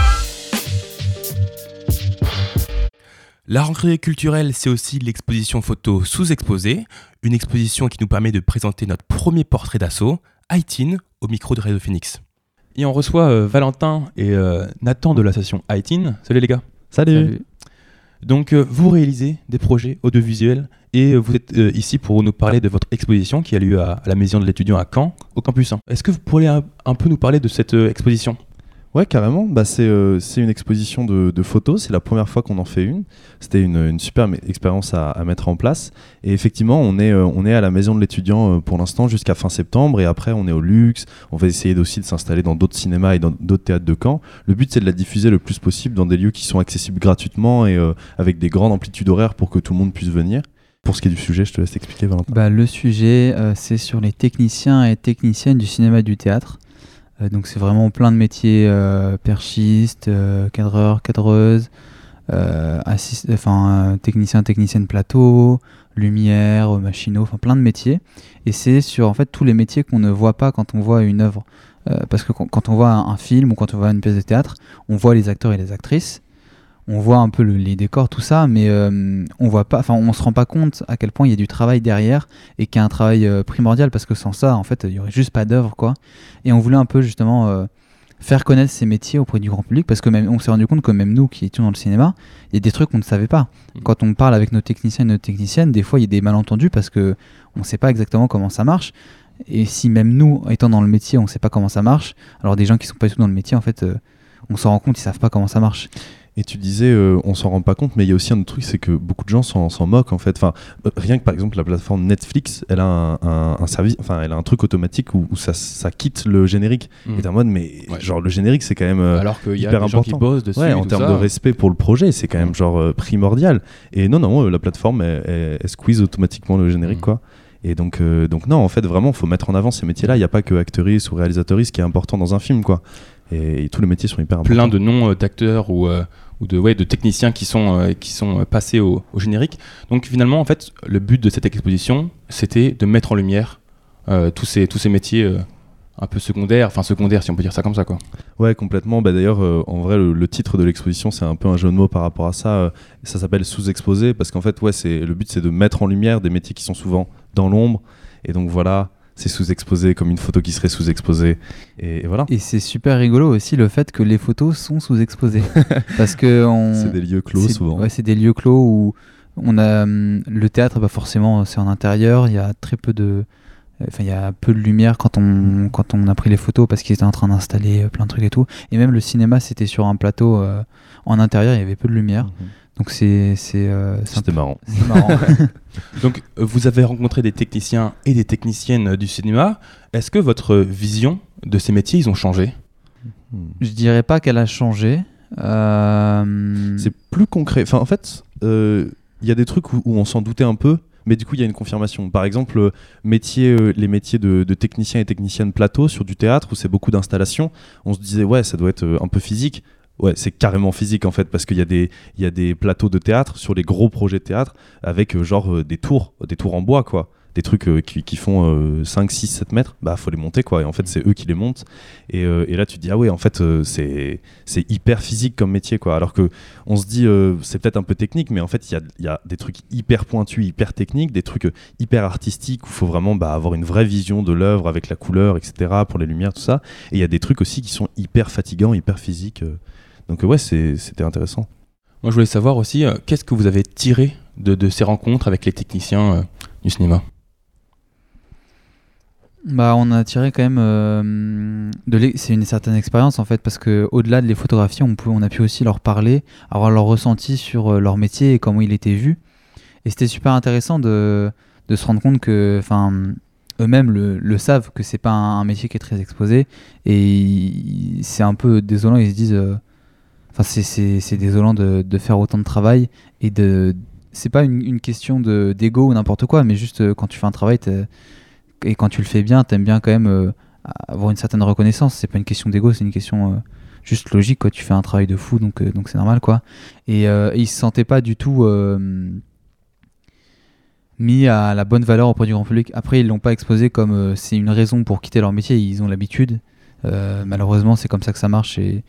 La rentrée culturelle, c'est aussi l'exposition photo sous-exposée, une exposition qui nous permet de présenter notre premier portrait d'assaut, ITIN, au micro de Radio Phoenix. Et on reçoit euh, Valentin et euh, Nathan de l'association ITIN. Salut les gars. Salut. Donc euh, vous réalisez des projets audiovisuels et euh, vous êtes euh, ici pour nous parler de votre exposition qui a lieu à, la Maison de l'étudiant à Caen, au campus 1. Est-ce que vous pourriez un, peu nous parler de cette exposition? Ouais, carrément. Bah, c'est euh, c'est une exposition de, photos. C'est la première fois qu'on en fait une. C'était une, une super expérience à, mettre en place. Et effectivement, on est, euh, à la maison de l'étudiant euh, pour l'instant jusqu'à fin septembre. Et après, on est au luxe. On va essayer aussi de s'installer dans d'autres cinémas et dans d'autres théâtres de Caen. Le but, c'est de la diffuser le plus possible dans des lieux qui sont accessibles gratuitement et avec des grandes amplitudes horaires pour que tout le monde puisse venir. Pour ce qui est du sujet, je te laisse expliquer, Valentin. Bah, le sujet, c'est sur les techniciens et techniciennes du cinéma et du théâtre. Euh, donc c'est vraiment plein de métiers, euh, perchistes, euh, cadreurs, cadreuses, enfin, techniciens, techniciennes plateau, lumière, machinaux, enfin plein de métiers. Et c'est sur en fait tous les métiers qu'on ne voit pas quand on voit une œuvre. Euh, parce que quand, on voit un film ou quand on voit une pièce de théâtre, on voit les acteurs et les actrices, on voit un peu le- les décors, tout ça, mais euh, on voit pas, enfin on se rend pas compte à quel point il y a du travail derrière et qu'il y a un travail euh, primordial parce que sans ça, en fait, il y aurait juste pas d'œuvre, quoi. Et on voulait un peu justement euh, faire connaître ces métiers auprès du grand public parce que même on s'est rendu compte que même nous qui étions dans le cinéma, il y a des trucs qu'on ne savait pas. Mhm. Quand on parle avec nos techniciens et nos techniciennes, des fois il y a des malentendus parce que on sait pas exactement comment ça marche. Et si même nous, étant dans le métier, on sait pas comment ça marche, alors des gens qui sont pas du tout dans le métier, en fait, on s'en rend compte, ils savent pas comment ça marche. Et tu disais, euh, on s'en rend pas compte, mais il y a aussi un autre truc, c'est que beaucoup de gens s'en s'en moquent en fait. Enfin, euh, rien que par exemple la plateforme Netflix, elle a un, un- un service, enfin, elle a un truc automatique où, où ça, ça quitte le générique. Mm. Et t'es en mode, mais Ouais. genre le générique, c'est quand même euh, Alors qu'il y a hyper des gens qui important. bossent dessus. ouais, en termes de respect pour le projet, c'est quand même Mm. genre euh, primordial. Et non, non, la plateforme, elle, elle- elle squeeze automatiquement le générique, Mm. quoi. Et donc, euh, donc non, en fait, vraiment, faut mettre en avant ces métiers-là. Il n'y a pas que actrice ou réalisatrice qui est important dans un film, quoi. Et, et tous les métiers sont hyper importants. plein de noms euh, d'acteurs ou, euh, ou de, ouais, de techniciens qui sont, euh, qui sont passés au, au générique. Donc finalement, en fait, le but de cette exposition, c'était de mettre en lumière tous, ces, tous ces métiers un peu secondaires, enfin secondaires si on peut dire ça comme ça. Quoi. Ouais, complètement. Bah, D'ailleurs, euh, en vrai, le, le titre de l'exposition, c'est un peu un jeu de mots par rapport à ça. Euh, ça s'appelle sous-exposé parce qu'en fait, ouais, c'est le but, c'est de mettre en lumière des métiers qui sont souvent dans l'ombre. Et donc voilà, c'est sous-exposé comme une photo qui serait sous-exposée. Et, et voilà. Et c'est super rigolo aussi le fait que les photos sont sous-exposées. parce que on... C'est des lieux clos souvent. Ouais, c'est des lieux clos où on a hum, le théâtre, bah forcément, c'est en intérieur. Il y a très peu de, enfin, il y a peu de lumière quand on quand on a pris les photos parce qu'ils étaient en train d'installer euh, plein de trucs et tout. Et même le cinéma, c'était sur un plateau euh, en intérieur. Il y avait peu de lumière. Mhm. Donc c'est c'est euh, C'était peu- marrant. marrant. Donc euh, vous avez rencontré des techniciens et des techniciennes euh, du cinéma. Est-ce que votre vision de ces métiers, ils ont changé? Je dirais pas qu'elle a changé. Euh, C'est plus concret. Enfin, en fait, euh, il y a des trucs où, où on s'en doutait un peu, mais du coup, il y a une confirmation. Par exemple, métier, les métiers de, de techniciens et techniciennes plateau sur du théâtre où c'est beaucoup d'installations, on se disait, ouais, ça doit être un peu physique. Ouais, c'est carrément physique en fait, parce qu'il y, a des- y a des plateaux de théâtre sur les gros projets de théâtre avec euh, genre euh, des tours, des tours en bois quoi. Des trucs euh, qui, qui font euh, 5, 6, 7 mètres, bah faut les monter quoi. Et en fait, c'est eux qui les montent. Et, et là, tu te dis, ah ouais, en fait, c'est c'est hyper physique comme métier quoi. Alors que on se dit, c'est peut-être un peu technique, mais en fait, il y a, y a des trucs hyper pointus, hyper techniques, des trucs hyper artistiques où il faut vraiment bah, avoir une vraie vision de l'œuvre avec la couleur, etc., pour les lumières, tout ça. Et il y a des trucs aussi qui sont hyper fatigants, hyper physiques. Donc ouais, c'était intéressant. Moi, je voulais savoir aussi, euh, qu'est-ce que vous avez tiré de, de ces rencontres avec les techniciens euh, du cinéma? Bah, on a tiré quand même euh, de c'est une certaine expérience en fait parce que au-delà de les photographier, on peut on a pu aussi leur parler, avoir leur ressenti sur euh, leur métier et comment il était vu. Et c'était super intéressant de, de se rendre compte que enfin eux-mêmes le, le savent que c'est pas un, un métier qui est très exposé et c'est un peu désolant, ils se disent euh, enfin c'est- désolant de, faire autant de travail et de c'est pas une, question de d'ego ou n'importe quoi, mais juste euh, quand tu fais un travail et quand tu le fais bien, t'aimes bien quand même euh, avoir une certaine reconnaissance. C'est pas une question d'ego, c'est une question euh, juste logique. Quoi. Tu fais un travail de fou, donc c'est normal, quoi. Et, et ils se sentaient pas du tout mis à la bonne valeur auprès du grand public. Après, ils l'ont pas exposé comme c'est une raison pour quitter leur métier. Ils ont l'habitude. Malheureusement, c'est comme ça que ça marche. Et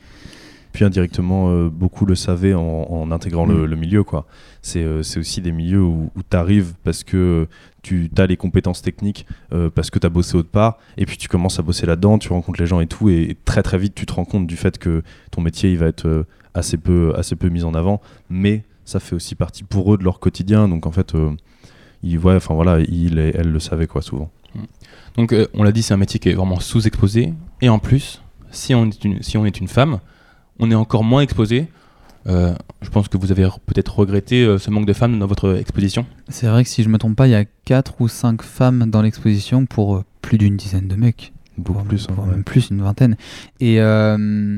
Puis indirectement, euh, beaucoup le savaient en, en intégrant le, Mm. le milieu. quoi. C'est euh, aussi des milieux où, tu arrives parce que tu as les compétences techniques, euh, parce que tu as bossé autre part, et puis tu commences à bosser là-dedans, tu rencontres les gens et tout, et, très très vite tu te rends compte du fait que ton métier il va être euh, assez, peu, assez peu mis en avant, mais ça fait aussi partie pour eux de leur quotidien, donc en fait, ils, ouais, enfin, voilà, ils et elles le savaient quoi, souvent. Donc, euh, on l'a dit, c'est un métier qui est vraiment sous-exposé. Et en plus, si on est une, si on est une femme, on est encore moins exposé. Euh, je pense que vous avez re- peut-être regretté euh, ce manque de femmes dans votre exposition. C'est vrai que si je me trompe pas, il y a 4 ou 5 femmes dans l'exposition pour euh, plus d'une dizaine de mecs. Beaucoup Voire- plus. hein, voire ouais. même plus, une vingtaine. Et, euh,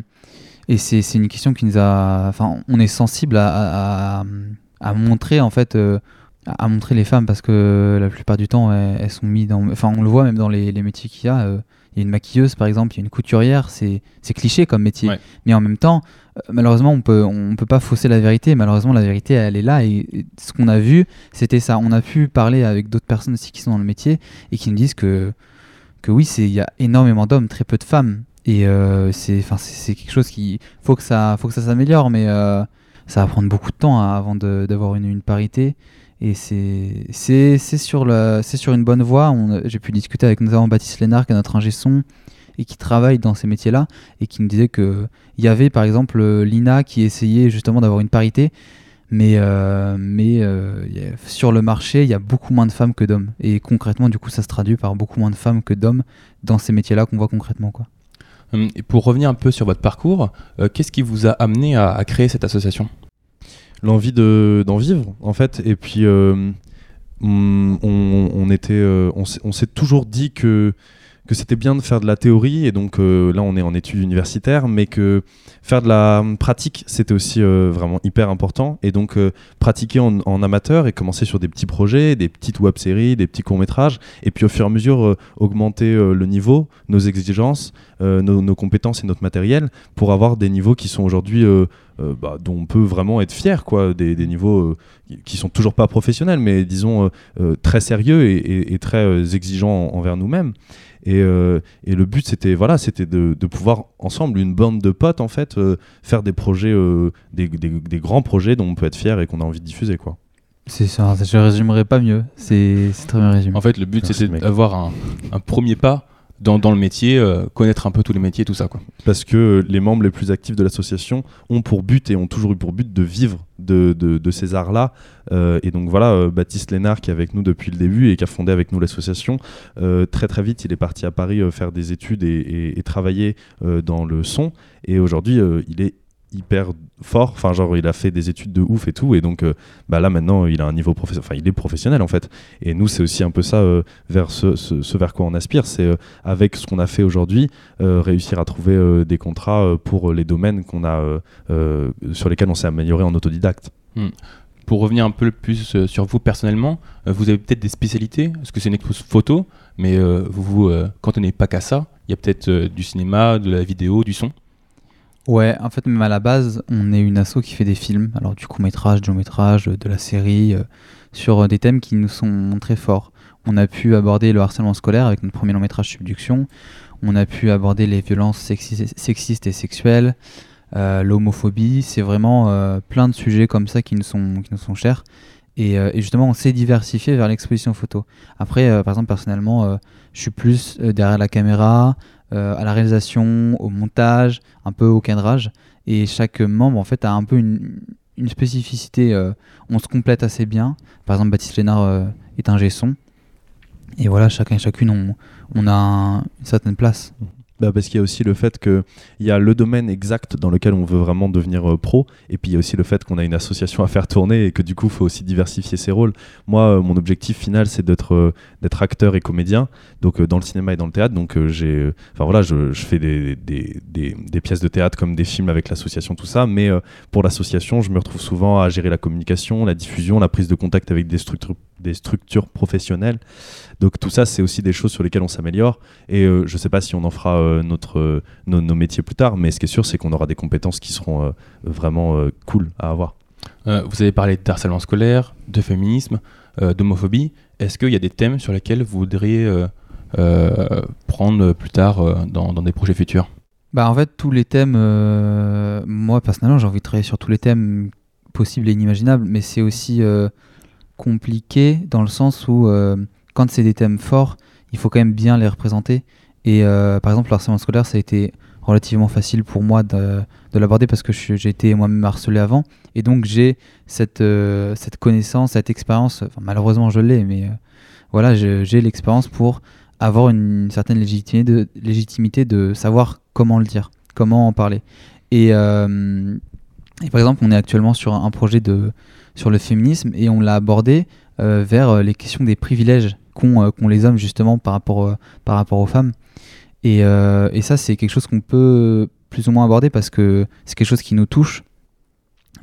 et c'est c'est une question qui nous a. Enfin, on est sensible à, à, à- à montrer, en fait, euh, à à montrer les femmes parce que la plupart du temps, elles, elles sont mises dans. Enfin, on le voit même dans les, les métiers qu'il y a. Il y a une maquilleuse, par exemple, il y a une couturière, c'est cliché comme métier. Ouais. Mais en même temps, euh, malheureusement, on peut, on peut pas fausser la vérité. Malheureusement, la vérité, elle est là. Et, et ce qu'on a vu, c'était ça. On a pu parler avec d'autres personnes aussi qui sont dans le métier et qui nous disent que, que oui, il y a énormément d'hommes, très peu de femmes. Et euh, c'est quelque chose qui. faut que ça, faut que ça s'améliore, mais euh, ça va prendre beaucoup de temps hein, avant d'avoir une, une parité. Et c'est sur, sur une bonne voie. J'ai pu discuter avec notamment Baptiste Lénard, qui est notre ingé son, et qui travaille dans ces métiers-là, et qui nous disait que il y avait par exemple euh, Lina qui essayait justement d'avoir une parité, mais, euh, mais euh, sur le marché, il y a beaucoup moins de femmes que d'hommes. Et concrètement, du coup, ça se traduit par beaucoup moins de femmes que d'hommes dans ces métiers-là qu'on voit concrètement. Hum, Et pour revenir un peu sur votre parcours, qu'est-ce qui vous a amené à créer cette association? L'envie de d'en vivre en fait. Et puis euh, on, était euh, on s'est- toujours dit que c'était bien de faire de la théorie. Et donc euh, là on est en études universitaires. Mais que faire de la pratique c'était aussi vraiment hyper important. Et donc pratiquer en, amateur et commencer sur des petits projets des petites web séries des petits courts métrages et puis au fur et à mesure augmenter le niveau nos exigences nos compétences et notre matériel pour avoir des niveaux qui sont aujourd'hui euh, bah, dont on peut vraiment être fier, quoi, des, des niveaux euh, qui- sont toujours pas professionnels, mais disons euh, euh, très sérieux et, et- et très euh, exigeants envers nous-mêmes. Et, euh, et le but, c'était voilà, c'était de, de pouvoir ensemble, une bande de potes, en fait, euh, faire des projets, euh, des, des- des grands projets dont on peut être fier et qu'on a envie de diffuser, quoi. C'est ça, je résumerai pas mieux. C'est très bien résumé. En fait, le but, c'était d'avoir un, un premier pas dans, le métier, euh, connaître un peu tous les métiers, tout ça. Quoi. Parce que les membres les plus actifs de l'association ont pour but et ont toujours eu pour but de vivre de, ces arts-là. Euh, et donc voilà, euh, Baptiste Lénard qui est avec nous depuis le début et qui a fondé avec nous l'association, euh, très très vite il est parti à Paris euh, faire des études et, travailler euh, dans le son. Et aujourd'hui euh, il est hyper fort, enfin genre il a fait des études de ouf et tout, et donc euh, bah là maintenant il a un niveau professionnel, enfin il est professionnel en fait. Et nous c'est aussi un peu ça euh, vers ce, vers quoi on aspire, c'est euh, avec ce qu'on a fait aujourd'hui, réussir à trouver des contrats pour les domaines qu'on a, sur lesquels on s'est amélioré en autodidacte. Pour revenir un peu plus sur vous personnellement, vous avez peut-être des spécialités Parce que c'est une expo photo, mais vous vous cantonnez pas qu'à ça. Il y a peut-être du cinéma, de la vidéo, du son. Ouais, en fait, même à la base, on est une asso qui fait des films, alors du court métrage, du long métrage, de la série, euh, sur euh, des thèmes qui nous sont très forts. On a pu aborder le harcèlement scolaire avec notre premier long métrage Subduction. On a pu aborder les violences sexi- sexistes et sexuelles, euh, l'homophobie. C'est vraiment euh, plein de sujets comme ça qui nous sont, qui nous sont chers. Et, euh, et justement, on s'est diversifié vers l'exposition photo. Après, euh, par exemple, personnellement, euh, je suis plus euh, derrière la caméra, euh, à la réalisation, au montage, un peu au cadrage. Et chaque membre, en fait, a un peu une, spécificité. euh, on se complète assez bien. Par exemple, Baptiste Lénard euh, est un son. Et voilà, chacun et chacune, on, a un- une certaine place. Bah, parce qu'il y a aussi le fait qu'il y a le domaine exact dans lequel on veut vraiment devenir euh, pro, et puis il y a aussi le fait qu'on a une association à faire tourner et que du coup, il faut aussi diversifier ses rôles. Moi, euh, mon objectif final, c'est d'être euh, acteur et comédien, donc dans le cinéma et dans le théâtre. Donc j'ai, voilà, je, fais des, des, des, des pièces de théâtre comme des films avec l'association, tout ça, mais pour l'association, je me retrouve souvent à gérer la communication, la diffusion, la prise de contact avec des structures, des structures professionnelles. Donc tout ça, c'est aussi des choses sur lesquelles on s'améliore. Et euh, je ne sais pas si on en fera euh, notre, euh, nos, nos métiers plus tard, mais ce qui est sûr, c'est qu'on aura des compétences qui seront euh, vraiment euh, cool à avoir. Euh, vous avez parlé d'harcèlement scolaire, de féminisme, euh, d'homophobie. Est-ce qu'il y a des thèmes sur lesquels vous voudriez euh, euh, prendre plus tard euh, dans, dans des projets futurs? Bah en fait tous les thèmes, euh, moi personnellement j'ai envie de travailler sur tous les thèmes possibles et inimaginables, mais c'est aussi euh, compliqué dans le sens où euh, quand c'est des thèmes forts, il faut quand même bien les représenter. Et euh, par exemple le harcèlement scolaire ça a été relativement facile pour moi de, de l'aborder parce que j'ai été moi-même harcelé avant et donc j'ai cette, euh, cette connaissance, cette expérience, malheureusement je l'ai, mais voilà j'ai l'expérience pour avoir une certaine légitimité de, légitimité de savoir comment le dire, comment en parler. Et, et par exemple, on est actuellement sur un projet de, sur le féminisme et on l'a abordé euh, vers euh, les questions des privilèges qu'ont euh, qu'ont les hommes justement par rapport, par rapport aux femmes. Et, et ça, c'est quelque chose qu'on peut plus ou moins aborder parce que c'est quelque chose qui nous touche.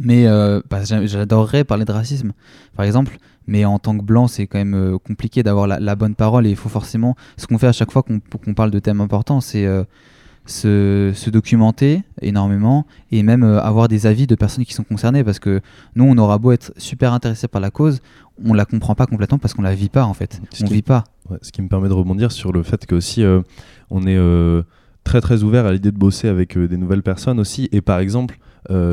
Mais bah, j'a- j'adorerais parler de racisme, par exemple. Mais en tant que blanc, c'est quand même compliqué d'avoir la, bonne parole et il faut forcément. Ce qu'on fait à chaque fois qu'on parle de thèmes importants, c'est se, se documenter énormément et même euh, avoir des avis de personnes qui sont concernées parce que nous, on aura beau être super intéressé par la cause, on la comprend pas complètement parce qu'on la vit pas en fait. Ce On qui- vit pas. Ouais, ce qui me permet de rebondir sur le fait que aussi euh, on est euh, très très ouvert à l'idée de bosser avec des nouvelles personnes aussi et par exemple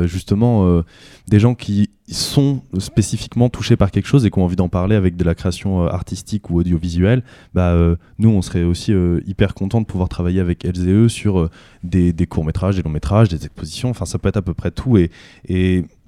justement euh, des gens qui sont spécifiquement touchés par quelque chose et qui ont envie d'en parler avec de la création euh, artistique ou audiovisuelle, bah, euh, nous on serait aussi euh, hyper content de pouvoir travailler avec elles et eux sur euh, des, des courts-métrages, des longs-métrages, des expositions, enfin ça peut être à peu près tout et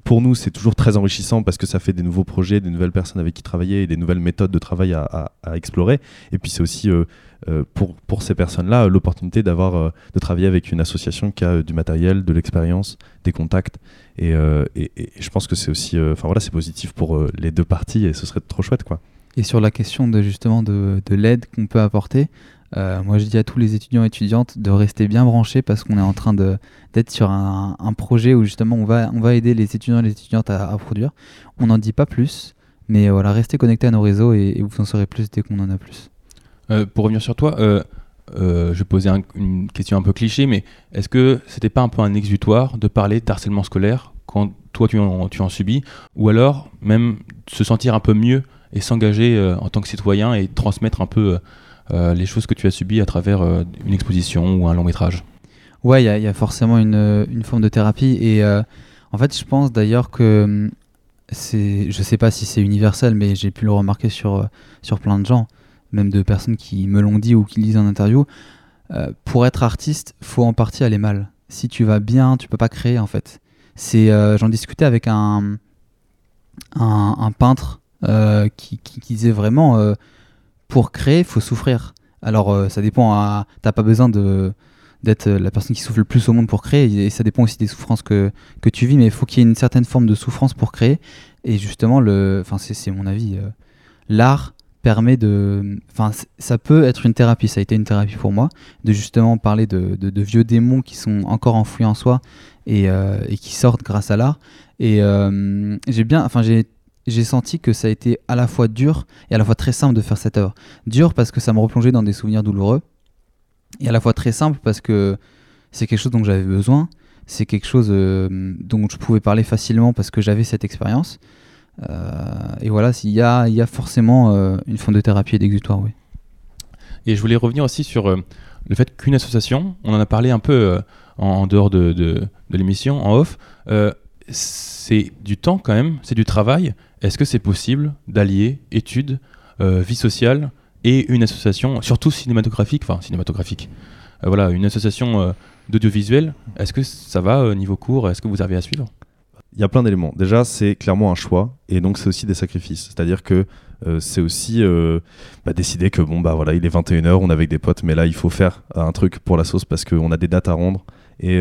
pour nous, c'est toujours très enrichissant parce que ça fait des nouveaux projets, des nouvelles personnes avec qui travailler et des nouvelles méthodes de travail à, explorer. Et puis c'est aussi euh, euh, pour, pour ces personnes-là l'opportunité d'avoir euh, de travailler avec une association qui a du matériel, de l'expérience, des contacts. Et, et- et je pense que c'est aussi, enfin voilà, c'est positif pour les deux parties et ce serait trop chouette quoi. Et sur la question de justement de, de l'aide qu'on peut apporter, euh, moi je dis à tous les étudiants et étudiantes de rester bien branchés parce qu'on est en train d'être sur un, projet où justement on va, on va aider les étudiants et les étudiantes à, produire. On n'en dit pas plus, mais voilà, restez connectés à nos réseaux et, vous en saurez plus dès qu'on en a plus. Euh, pour revenir sur toi, euh, euh, je un- une question un peu cliché, mais est-ce que c'était pas un peu un exutoire de parler d'harcèlement scolaire quand toi tu en, tu en subis, ou alors même se sentir un peu mieux et s'engager euh, en tant que citoyen et transmettre un peu euh, euh, les choses que tu as subies à travers euh, une exposition ou un long métrage Ouais, il y, a- forcément une, euh, une forme de thérapie. Et euh, en fait, je pense d'ailleurs que c'est, je sais pas si c'est universel, mais j'ai pu le remarquer sur, euh, sur plein de gens, même de personnes qui me l'ont dit ou qui lisent en interview. Euh, pour être artiste, faut en partie aller mal. Si tu vas bien, tu peux pas créer en fait. Euh, j'en discutais avec un, un, peintre euh, qui, disait vraiment, euh, pour créer, faut souffrir. Alors euh, ça dépend. À, t'as pas besoin de d'être euh, la personne qui souffre le plus au monde pour créer et ça dépend aussi des souffrances que, que tu vis mais il faut qu'il y ait une certaine forme de souffrance pour créer et justement le enfin c'est, mon avis euh, l'art permet de enfin ça peut être une thérapie ça a été une thérapie pour moi de justement parler de, de, vieux démons qui sont encore enfouis en soi et, et qui sortent grâce à l'art et j'ai bien enfin j'ai j'ai senti que ça a été à la fois dur et à la fois très simple de faire cette œuvre dur parce que ça me replongeait dans des souvenirs douloureux et à la fois très simple parce que c'est quelque chose dont j'avais besoin, c'est quelque chose euh, dont je pouvais parler facilement parce que j'avais cette expérience. Euh, et voilà, il y a, y a forcément euh, une forme de thérapie et d'exutoire, oui. Et je voulais revenir aussi sur le fait qu'une association, on en a parlé un peu en, dehors de, l'émission, en off, c'est du temps quand même, c'est du travail. Est-ce que c'est possible d'allier études, euh, vie sociale et une association, surtout cinématographique, enfin cinématographique, euh, voilà, une association euh, d'audiovisuel, est-ce que ça va au niveau cours Est-ce que vous arrivez à suivre? Il y a plein d'éléments. Déjà, c'est clairement un choix et donc c'est aussi des sacrifices. C'est-à-dire que c'est aussi euh, bah, décider que bon bah voilà, il est 21h, on est avec des potes, mais là il faut faire un truc pour la sauce parce qu'on a des dates à rendre et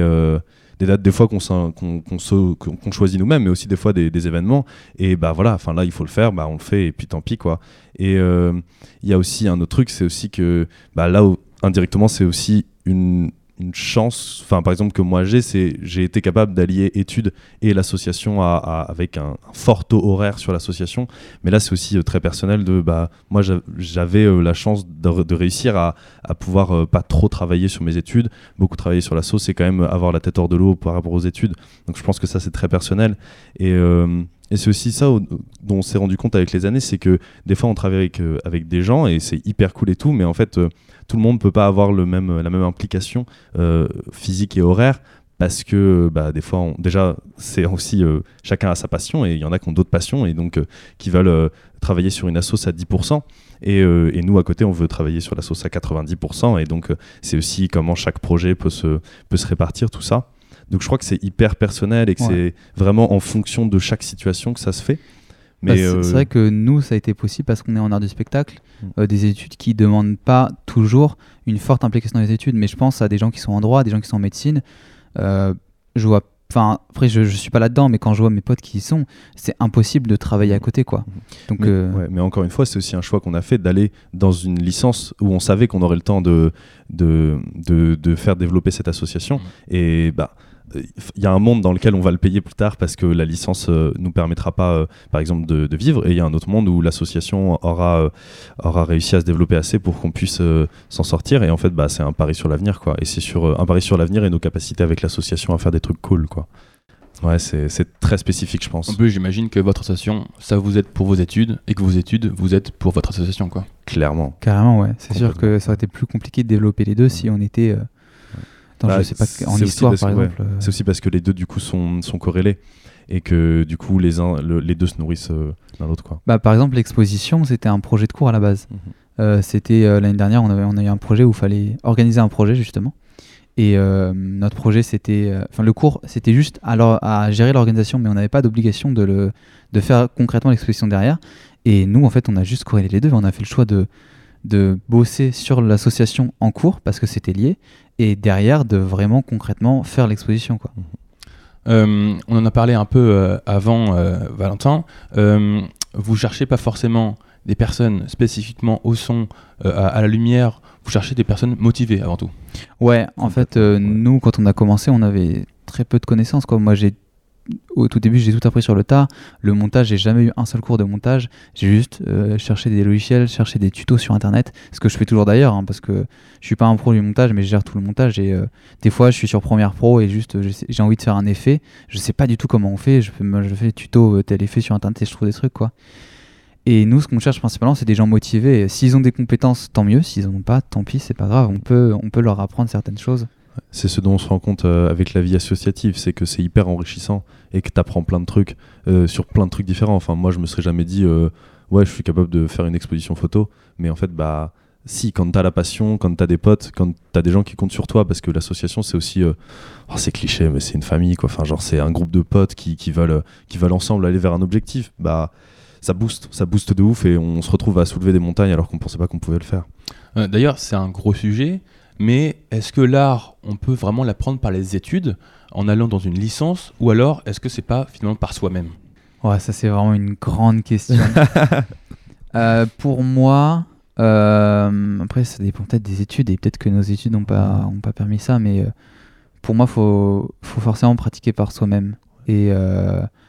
des dates des fois qu'on choisit nous-mêmes, mais aussi des fois des, événements. Et bah voilà, enfin là il faut le faire, bah on le fait et puis tant pis quoi. Et euh, il y a aussi un autre truc, c'est aussi que bah là indirectement c'est aussi une une chance, enfin par exemple que moi j'ai, c'est j'ai été capable d'allier études et l'association avec un, fort taux horaire sur l'association. Mais là c'est aussi euh, très personnel bah moi j'a- j'avais euh, la chance de, réussir à, à pouvoir euh, pas trop travailler sur mes études, beaucoup travailler sur la sauce et quand même avoir la tête hors de l'eau par rapport aux études. Donc je pense que ça c'est très personnel et et c'est aussi ça dont on s'est rendu compte avec les années, c'est que des fois on travaille avec, euh, avec des gens et c'est hyper cool et tout, mais en fait euh, tout le monde peut pas avoir le même, la même implication euh, physique et horaire parce que bah, des fois déjà c'est aussi chacun a sa passion et il y en a qui ont d'autres passions et donc qui veulent travailler sur une assoce à 10% et, nous à côté on veut travailler sur la sauce à 90% et donc c'est aussi comment chaque projet peut se, peut se répartir tout ça donc je crois que c'est hyper personnel et que Ouais. c'est vraiment en fonction de chaque situation que ça se fait Bah, Mais c'est euh, c'est vrai que nous, ça a été possible parce qu'on est en art du spectacle, Mm. euh, des études qui demandent pas toujours une forte implication dans les études. Mais je pense à des gens qui sont en droit, des gens qui sont en médecine. Euh, je vois, enfin, après, je, je suis pas là-dedans, mais quand je vois mes potes qui y sont, c'est impossible de travailler à côté, quoi. Donc, Mais, euh, ouais, mais encore une fois, c'est aussi un choix qu'on a fait d'aller dans une licence où on savait qu'on aurait le temps de, de, de, de faire développer cette association. Et bah, il y a un monde dans lequel on va le payer plus tard parce que la licence euh, nous permettra pas, euh, par exemple, de, de vivre. Et il y a un autre monde où l'association aura, euh, aura réussi à se développer assez pour qu'on puisse euh, s'en sortir. Et en fait, bah, c'est un pari sur l'avenir, quoi. Et c'est sur euh, un pari sur l'avenir et nos capacités avec l'association à faire des trucs cool, quoi. Ouais, c'est c'est très spécifique, je pense. En plus, j'imagine que votre association, ça vous aide pour vos études et que vos études vous aident pour votre association, quoi. Clairement. carrément, ouais. C'est sûr que ça aurait été plus compliqué de développer les deux si on était dans, Bah, je sais pas, c'est en aussi histoire, parce par ouais, exemple. euh, C'est aussi parce que les deux, du coup, sont, sont corrélés. Et que, du coup, les, uns, le- les deux se nourrissent euh, l'un l'autre, quoi. Bah, par exemple, l'exposition, c'était un projet de cours à la base. Mhm. Euh, c'était euh, l'année dernière, on, avait, on a eu un projet où il fallait organiser un projet justement. Et notre projet, c'était, enfin le cours, c'était juste à, l'or- à gérer l'organisation, mais on n'avait pas d'obligation de le, de faire concrètement l'exposition derrière. Et nous, en fait, on a juste corrélé les deux. On a fait le choix de, de bosser sur l'association en cours parce que c'était lié, et derrière de vraiment concrètement faire l'exposition, quoi. Euh, on en a parlé un peu euh, avant, euh, Valentin. Vous cherchez pas forcément des personnes spécifiquement au son, à, à la lumière. Vous cherchez des personnes motivées avant tout. Ouais, en fait, nous, quand on a commencé, on avait très peu de connaissances. Quoi. Moi, j'ai au tout début, j'ai tout appris sur le tas. Le montage, j'ai jamais eu un seul cours de montage. J'ai juste euh, cherché des logiciels, cherché des tutos sur Internet, ce que je fais toujours d'ailleurs, hein, parce que je suis pas un pro du montage, mais je gère tout le montage. Et euh, des fois, je suis sur Premiere Pro et juste, euh, j'ai envie de faire un effet. Je sais pas du tout comment on fait. Je je fais tuto tel effet sur Internet et je trouve des trucs, quoi. Et nous, ce qu'on cherche principalement, c'est des gens motivés. S'ils ont des compétences, tant mieux. S'ils en ont pas, tant pis, c'est pas grave. On peut, on peut leur apprendre certaines choses. C'est ce dont on se rend compte euh, avec la vie associative, c'est que c'est hyper enrichissant et que tu apprends plein de trucs euh, sur plein de trucs différents. Enfin, moi, je me serais jamais dit, euh, ouais, je suis capable de faire une exposition photo, mais en fait, bah, si, quand t'as la passion, quand t'as des potes, quand t'as des gens qui comptent sur toi, parce que l'association, c'est aussi, oh, c'est cliché, mais c'est une famille, quoi. Enfin, genre, c'est un groupe de potes qui, qui veulent, qui veulent ensemble aller vers un objectif. Bah, ça booste, ça booste de ouf et on se retrouve à soulever des montagnes alors qu'on pensait pas qu'on pouvait le faire. D'ailleurs, c'est un gros sujet, mais est-ce que l'art, on peut vraiment l'apprendre par les études, en allant dans une licence, ou alors est-ce que c'est pas finalement par soi-même? Ouais, ça c'est vraiment une grande question. Euh, pour moi, euh, après ça dépend peut-être des études et peut-être que nos études n'ont pas, ont pas permis ça, mais euh, pour moi, faut, faut forcément pratiquer par soi-même. Et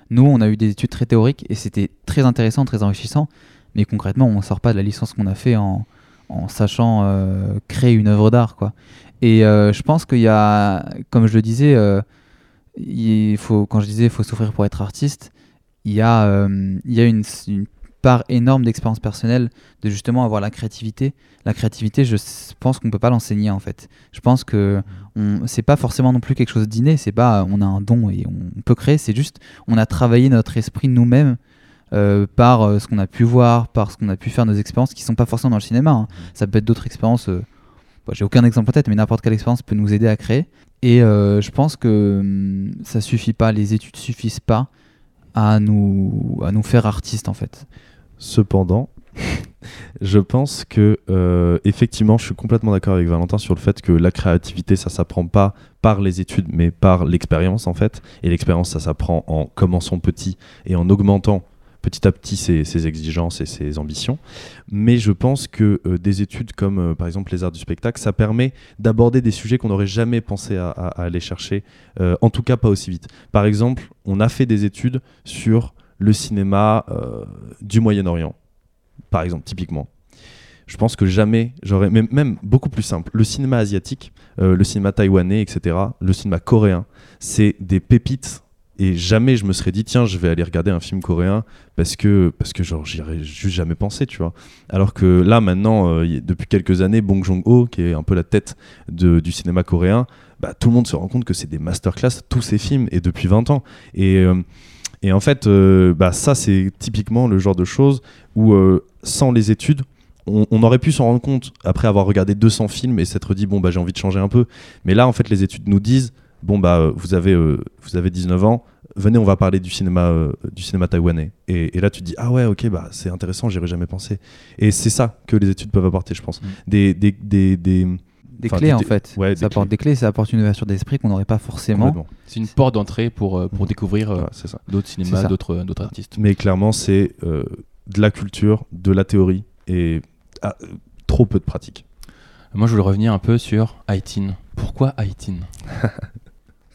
nous, on a eu des études très théoriques et c'était très intéressant, très enrichissant, mais concrètement, on sort pas de la licence qu'on a fait en, en sachant euh, créer une œuvre d'art, quoi. Et euh, je pense qu'il y a, comme je le disais, euh, il faut, quand je disais il faut souffrir pour être artiste, il y a, il y a une, une part énorme d'expérience personnelle de justement avoir la créativité. La créativité, je pense qu'on peut pas l'enseigner en fait. Je pense que on, c'est pas forcément non plus quelque chose d'inné. C'est pas on a un don et on peut créer. C'est juste on a travaillé notre esprit nous-mêmes euh, par euh, ce qu'on a pu voir, par ce qu'on a pu faire, nos expériences qui sont pas forcément dans le cinéma. hein. Ça peut être d'autres expériences. euh, bon, J'ai aucun exemple en tête, mais n'importe quelle expérience peut nous aider à créer. Et je pense que hum, ça suffit pas, les études suffisent pas à nous, à nous faire artistes en fait. Cependant, je pense que euh, effectivement, je suis complètement d'accord avec Valentin sur le fait que la créativité, ça s'apprend pas par les études, mais par l'expérience en fait. Et l'expérience, ça s'apprend en commençant petit et en augmentant petit à petit ses, exigences et ses ambitions. Mais je pense que euh, des études comme euh, par exemple les arts du spectacle, ça permet d'aborder des sujets qu'on n'aurait jamais pensé à, aller chercher, euh, en tout cas pas aussi vite. Par exemple, on a fait des études sur le cinéma du Moyen-Orient, par exemple, typiquement. Je pense que jamais j'aurais, même beaucoup plus simple, le cinéma asiatique, le cinéma taïwanais, etc., le cinéma coréen, c'est des pépites. Et jamais je me serais dit, tiens, je vais aller regarder un film coréen parce que, parce que genre, j'y aurais juste jamais pensé, tu vois. Alors que là, maintenant, euh, depuis quelques années, Bong Joon-ho, qui est un peu la tête de- du cinéma coréen, bah, tout le monde se rend compte que c'est des masterclass, tous ces films, et depuis 20 ans. Et, euh, et en fait, euh, bah, ça, c'est typiquement le genre de choses où, sans les études, on, on aurait pu s'en rendre compte après avoir regardé 200 films et s'être dit, bon, bah, j'ai envie de changer un peu. Mais là, en fait, les études nous disent, bon, bah, euh, vous avez, euh, vous avez 19 ans, venez, on va parler du cinéma, euh, du cinéma taïwanais. Et, et là, tu te dis, ah ouais, ok, bah c'est intéressant, j'y aurais jamais pensé. Et c'est ça que les études peuvent apporter, je pense. Mm. Des, des, des, des, Des enfin, clés en des- fait. Ouais, ça apporte des clés, ça apporte une ouverture d'esprit qu'on n'aurait pas forcément. C'est une porte d'entrée pour, euh, pour découvrir euh, d'autres cinémas, d'autres d'autres artistes. Mais clairement, c'est euh, de la culture, de la théorie et ah, euh, trop peu de pratique. Moi, je voulais revenir un peu sur Haïtine. Pourquoi Haïtine?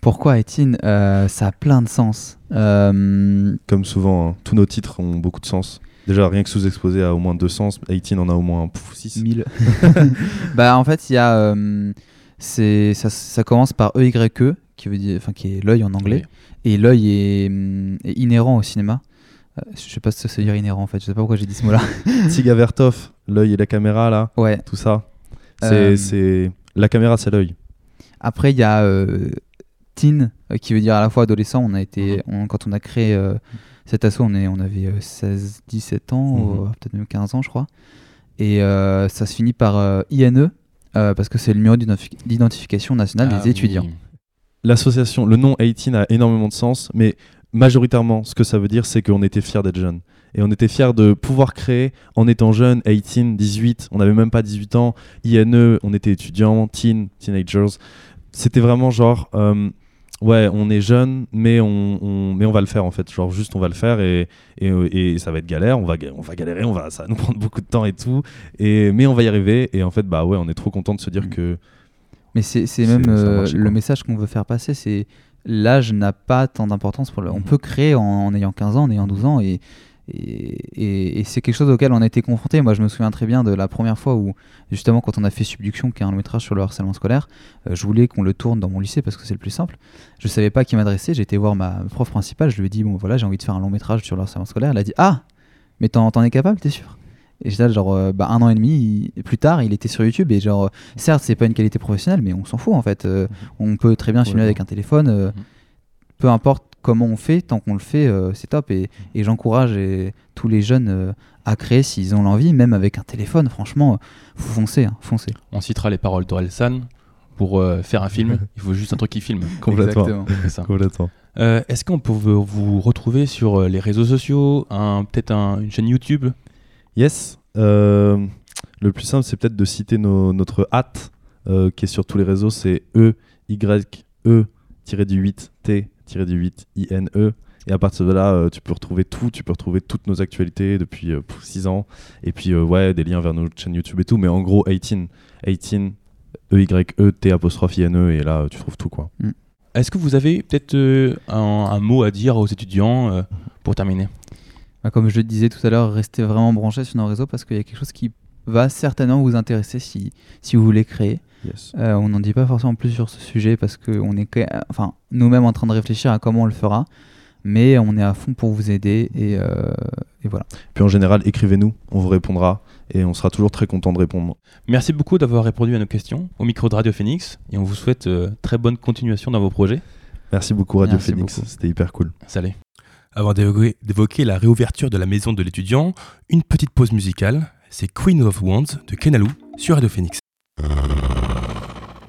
Pourquoi Haïtine Euh, Ça a plein de sens. Euh, Comme souvent, hein, tous nos titres ont beaucoup de sens. Déjà, rien que sous-exposé a au moins deux sens. 18 en a au moins 6. 1000. bah en fait, il y a euh, c'est ça, ça commence par EYE qui veut dire enfin qui est l'œil en anglais et l'œil est, hum, est inhérent au cinéma. Euh, je sais pas si ça veut dire inhérent en fait, je sais pas pourquoi j'ai dit ce mot-là. Tiga Vertov, l'œil et la caméra, là, ouais. tout ça. C'est, Euh. La caméra, c'est l'œil. Après, il y a teen euh, qui veut dire à la fois adolescent. On a été on- quand on a créé euh, cet asso, on est on avait euh, 16 17 ans, Mhm. euh, peut-être même 15 ans, je crois. Et euh, ça se finit par euh, INE euh, parce que c'est le numéro d'identifi- d'identification nationale Ah des étudiants. oui. L'association, le nom 18 a énormément de sens, mais majoritairement, ce que ça veut dire, c'est qu'on était fiers d'être jeunes. Et on était fiers de pouvoir créer en étant jeune, 18, 18, on n'avait même pas 18 ans, INE, on était étudiants, teen, teenagers. C'était vraiment genre, euh, ouais, on est jeune, mais on, on- mais on va le faire en fait. Genre, juste on va le faire et, et, et ça va être galère, on va, on va galérer, on va, ça va nous prendre beaucoup de temps et tout. Et, mais on va y arriver. Et en fait, bah ouais, on est trop content de se dire Mm. que. Mais c'est même euh, le message qu'on veut faire passer, c'est l'âge n'a pas tant d'importance pour le. On Mhm. peut créer en, en ayant 15 ans, en ayant 12 ans, et, et, c'est quelque chose auquel on a été confronté. Moi, je me souviens très bien de la première fois où, justement, quand on a fait Subduction, qui est un long métrage sur le harcèlement scolaire, euh, je voulais qu'on le tourne dans mon lycée parce que c'est le plus simple. Je savais pas qui m'adresser, j'ai été voir ma prof principale, je lui ai dit, bon voilà, j'ai envie de faire un long métrage sur le harcèlement scolaire. Elle a dit, ah, mais t'en es capable, t'es sûr? Et j'étais là, genre, euh, bah, un an et demi il- plus tard, il était sur YouTube. Et genre, euh, certes, c'est pas une qualité professionnelle, mais on s'en fout en fait. Euh, on peut très bien filmer Ouais. avec un téléphone. Mhm. Peu importe comment on fait, tant qu'on le fait, euh, c'est top. Et, et j'encourage et- tous les jeunes euh, à créer s'ils ont l'envie, même avec un téléphone. Franchement, euh, faut foncer, hein, foncer. On citera les paroles d'Orelsan. Pour euh, faire un film, il faut juste un truc qui filme. Complètement. Complètement. Euh, Est-ce qu'on peut vous vous retrouver sur euh, les réseaux sociaux, un- peut-être un- une chaîne YouTube? Yes. Euh, le plus simple, c'est peut-être de citer nos- notre hâte euh, qui est sur tous les réseaux. C'est E Y E 8 T 8 I N E. Et à partir de là, euh, tu peux retrouver tout. Tu peux retrouver toutes nos actualités depuis 6 ans. Et puis, euh, ouais, des liens vers notre chaîne YouTube et tout. Mais en gros, 18, 18, E Y E T apostrophe I N E. Et là, tu trouves tout quoi. Est-ce que vous avez peut-être euh, un, un mot à dire aux étudiants euh, pour terminer? Bah, comme je le disais tout à l'heure, restez vraiment branchés sur nos réseaux parce qu'il y a quelque chose qui va certainement vous intéresser si, si vous voulez créer. Yes. Euh, on n'en dit pas forcément plus sur ce sujet parce qu'on est enfin, nous-mêmes en train de réfléchir à comment on le fera, mais on est à fond pour vous aider et, euh, et voilà. Puis en général, écrivez-nous. On vous répondra. Et on sera toujours très content de répondre. Merci beaucoup d'avoir répondu à nos questions au micro de Radio Phoenix et on vous souhaite euh, très bonne continuation dans vos projets. Merci beaucoup, Radio Merci Phoenix. C'était hyper cool. Salut. Avant d'évoquer d'évoquer la réouverture de la maison de l'étudiant, une petite pause musicale. C'est Queen of Wands de Kenalou sur Radio Phoenix.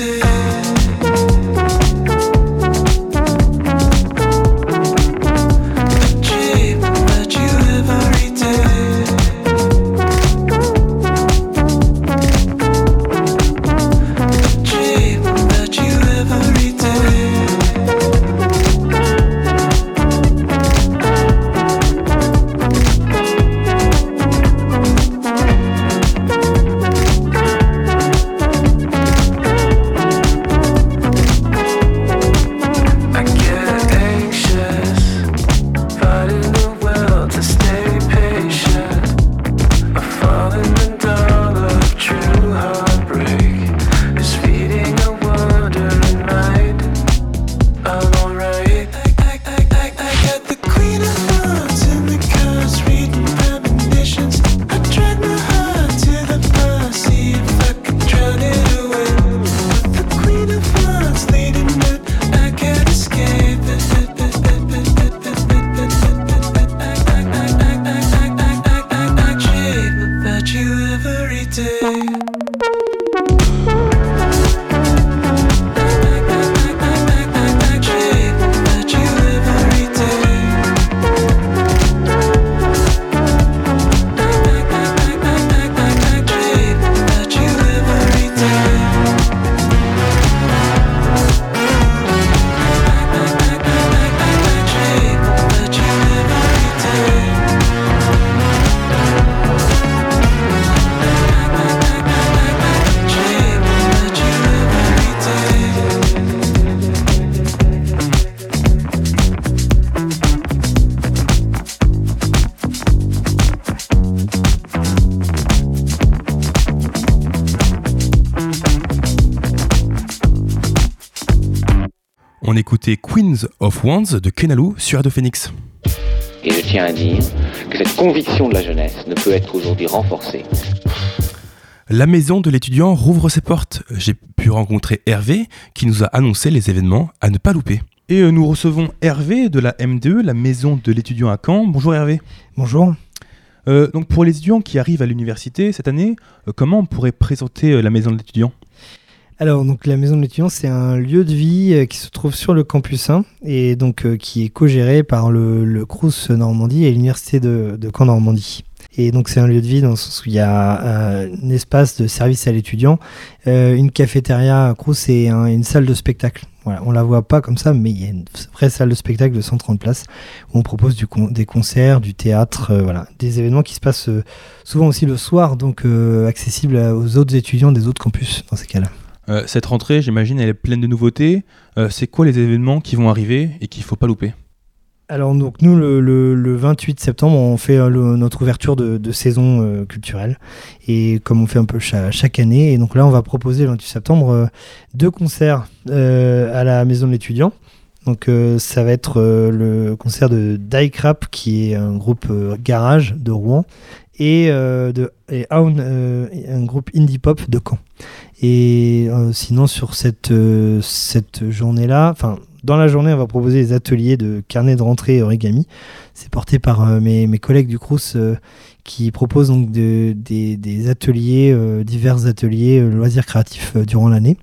to of Wands de Kenalu sur Radio Phoenix. Et je tiens à dire que cette conviction de la jeunesse ne peut être aujourd'hui renforcée. La maison de l'étudiant rouvre ses portes. J'ai pu rencontrer Hervé qui nous a annoncé les événements à ne pas louper. Et euh, nous recevons Hervé de la M2, la maison de l'étudiant à Caen. Bonjour Hervé. Bonjour. Euh, donc pour les étudiants qui arrivent à l'université cette année, euh, comment on pourrait présenter euh, la maison de l'étudiant? Alors, donc, la maison de l'étudiant, c'est un lieu de vie euh, qui se trouve sur le campus 1 et donc euh, qui est co-géré par le, le Crous Normandie et l'université de, de Caen Normandie. Et donc, c'est un lieu de vie dans le sens où il y a euh, un espace de service à l'étudiant, euh, une cafétéria à Crous et un- une salle de spectacle. Voilà, on la voit pas comme ça, mais il y a une vraie salle de spectacle de 130 places où on propose du con- des concerts, du théâtre, euh, voilà, des événements qui se passent souvent aussi le soir, donc accessibles aux autres étudiants des autres campus dans ces cas-là. Euh, Cette rentrée, j'imagine, elle est pleine de nouveautés. Euh, c'est quoi les événements qui vont arriver et qu'il faut pas louper? Alors donc nous le, le- le 28 septembre on fait euh, notre ouverture de, saison culturelle et comme on fait un peu cha- chaque année et donc là on va proposer le 28 septembre deux concerts à la maison de l'étudiant. Donc ça va être le concert de Die Crap qui est un groupe garage de Rouen et un groupe indie pop de Caen. Et euh, sinon sur cette euh, cette journée là, enfin dans la journée, on va proposer des ateliers de carnet de rentrée origami. C'est porté par euh, mes, mes collègues du Crous euh, qui proposent donc de- des, des ateliers, euh, divers ateliers loisirs créatifs durant l'année.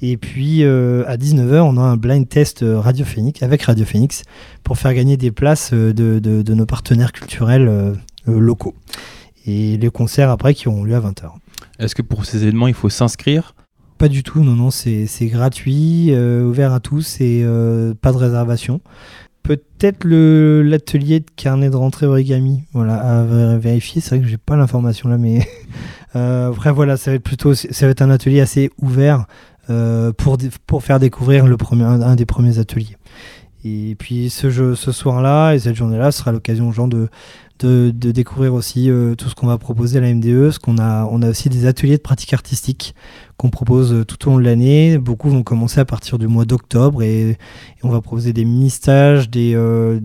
Et puis euh, à 19h, on a un blind test Radio avec Radio Phoenix pour faire gagner des places de, de- de nos partenaires culturels euh, locaux. Et les concerts après qui auront lieu à 20h. Est-ce que pour ces événements, il faut s'inscrire? Pas du tout, non, non, c'est gratuit, euh, ouvert à tous et euh, pas de réservation. Peut-être l'atelier de carnet de rentrée origami, voilà, à vé- vérifier. C'est vrai que j'ai pas l'information là, mais euh, après voilà, ça va être plutôt, ça va être un atelier assez ouvert euh, pour pour faire découvrir le premier, un, un des premiers ateliers. Et puis ce jeu, ce soir-là et cette journée-là sera l'occasion aux gens de de, découvrir aussi euh, tout ce qu'on va proposer à la MDE, ce qu'on a, on a aussi des ateliers de pratique artistique qu'on propose euh, tout au long de l'année. Beaucoup vont commencer à partir du mois d'octobre et, on va proposer des mini-stages, des, euh,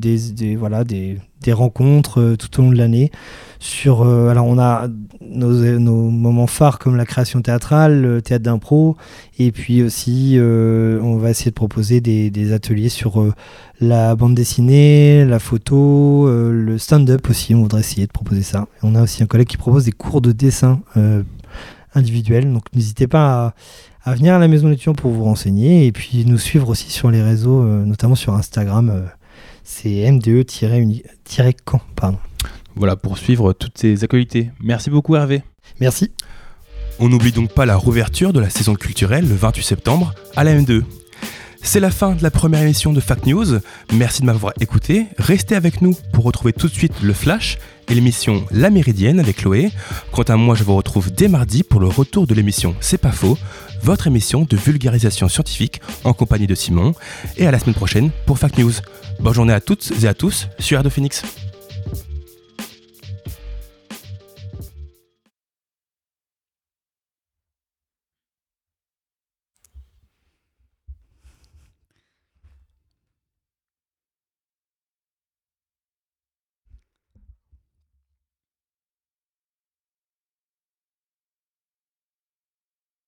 voilà, des, rencontres euh, tout au long de l'année. Sur, euh, alors on a nos, moments phares comme la création théâtrale, le théâtre d'impro, et puis aussi euh, on va essayer de proposer des, ateliers sur la bande dessinée, la photo, le stand-up aussi. On voudrait essayer de proposer ça. Et on a aussi un collègue qui propose des cours de dessin individuels. Donc n'hésitez pas à, venir à la maison d'étudiants pour vous renseigner et puis nous suivre aussi sur les réseaux, notamment sur Instagram. C'est MDE-camp. Pardon. Voilà, pour suivre toutes ces actualités. Merci beaucoup Hervé. Merci. On n'oublie donc pas la rouverture de la saison culturelle le 28 septembre à la M2. C'est la fin de la première émission de Fact News. Merci de m'avoir écouté. Restez avec nous pour retrouver tout de suite le Flash et l'émission La Méridienne avec Chloé. Quant à moi, je vous retrouve dès mardi pour le retour de l'émission C'est pas faux, votre émission de vulgarisation scientifique en compagnie de Simon. Et à la semaine prochaine pour Fact News. Bonne journée à toutes et à tous sur de Phoenix.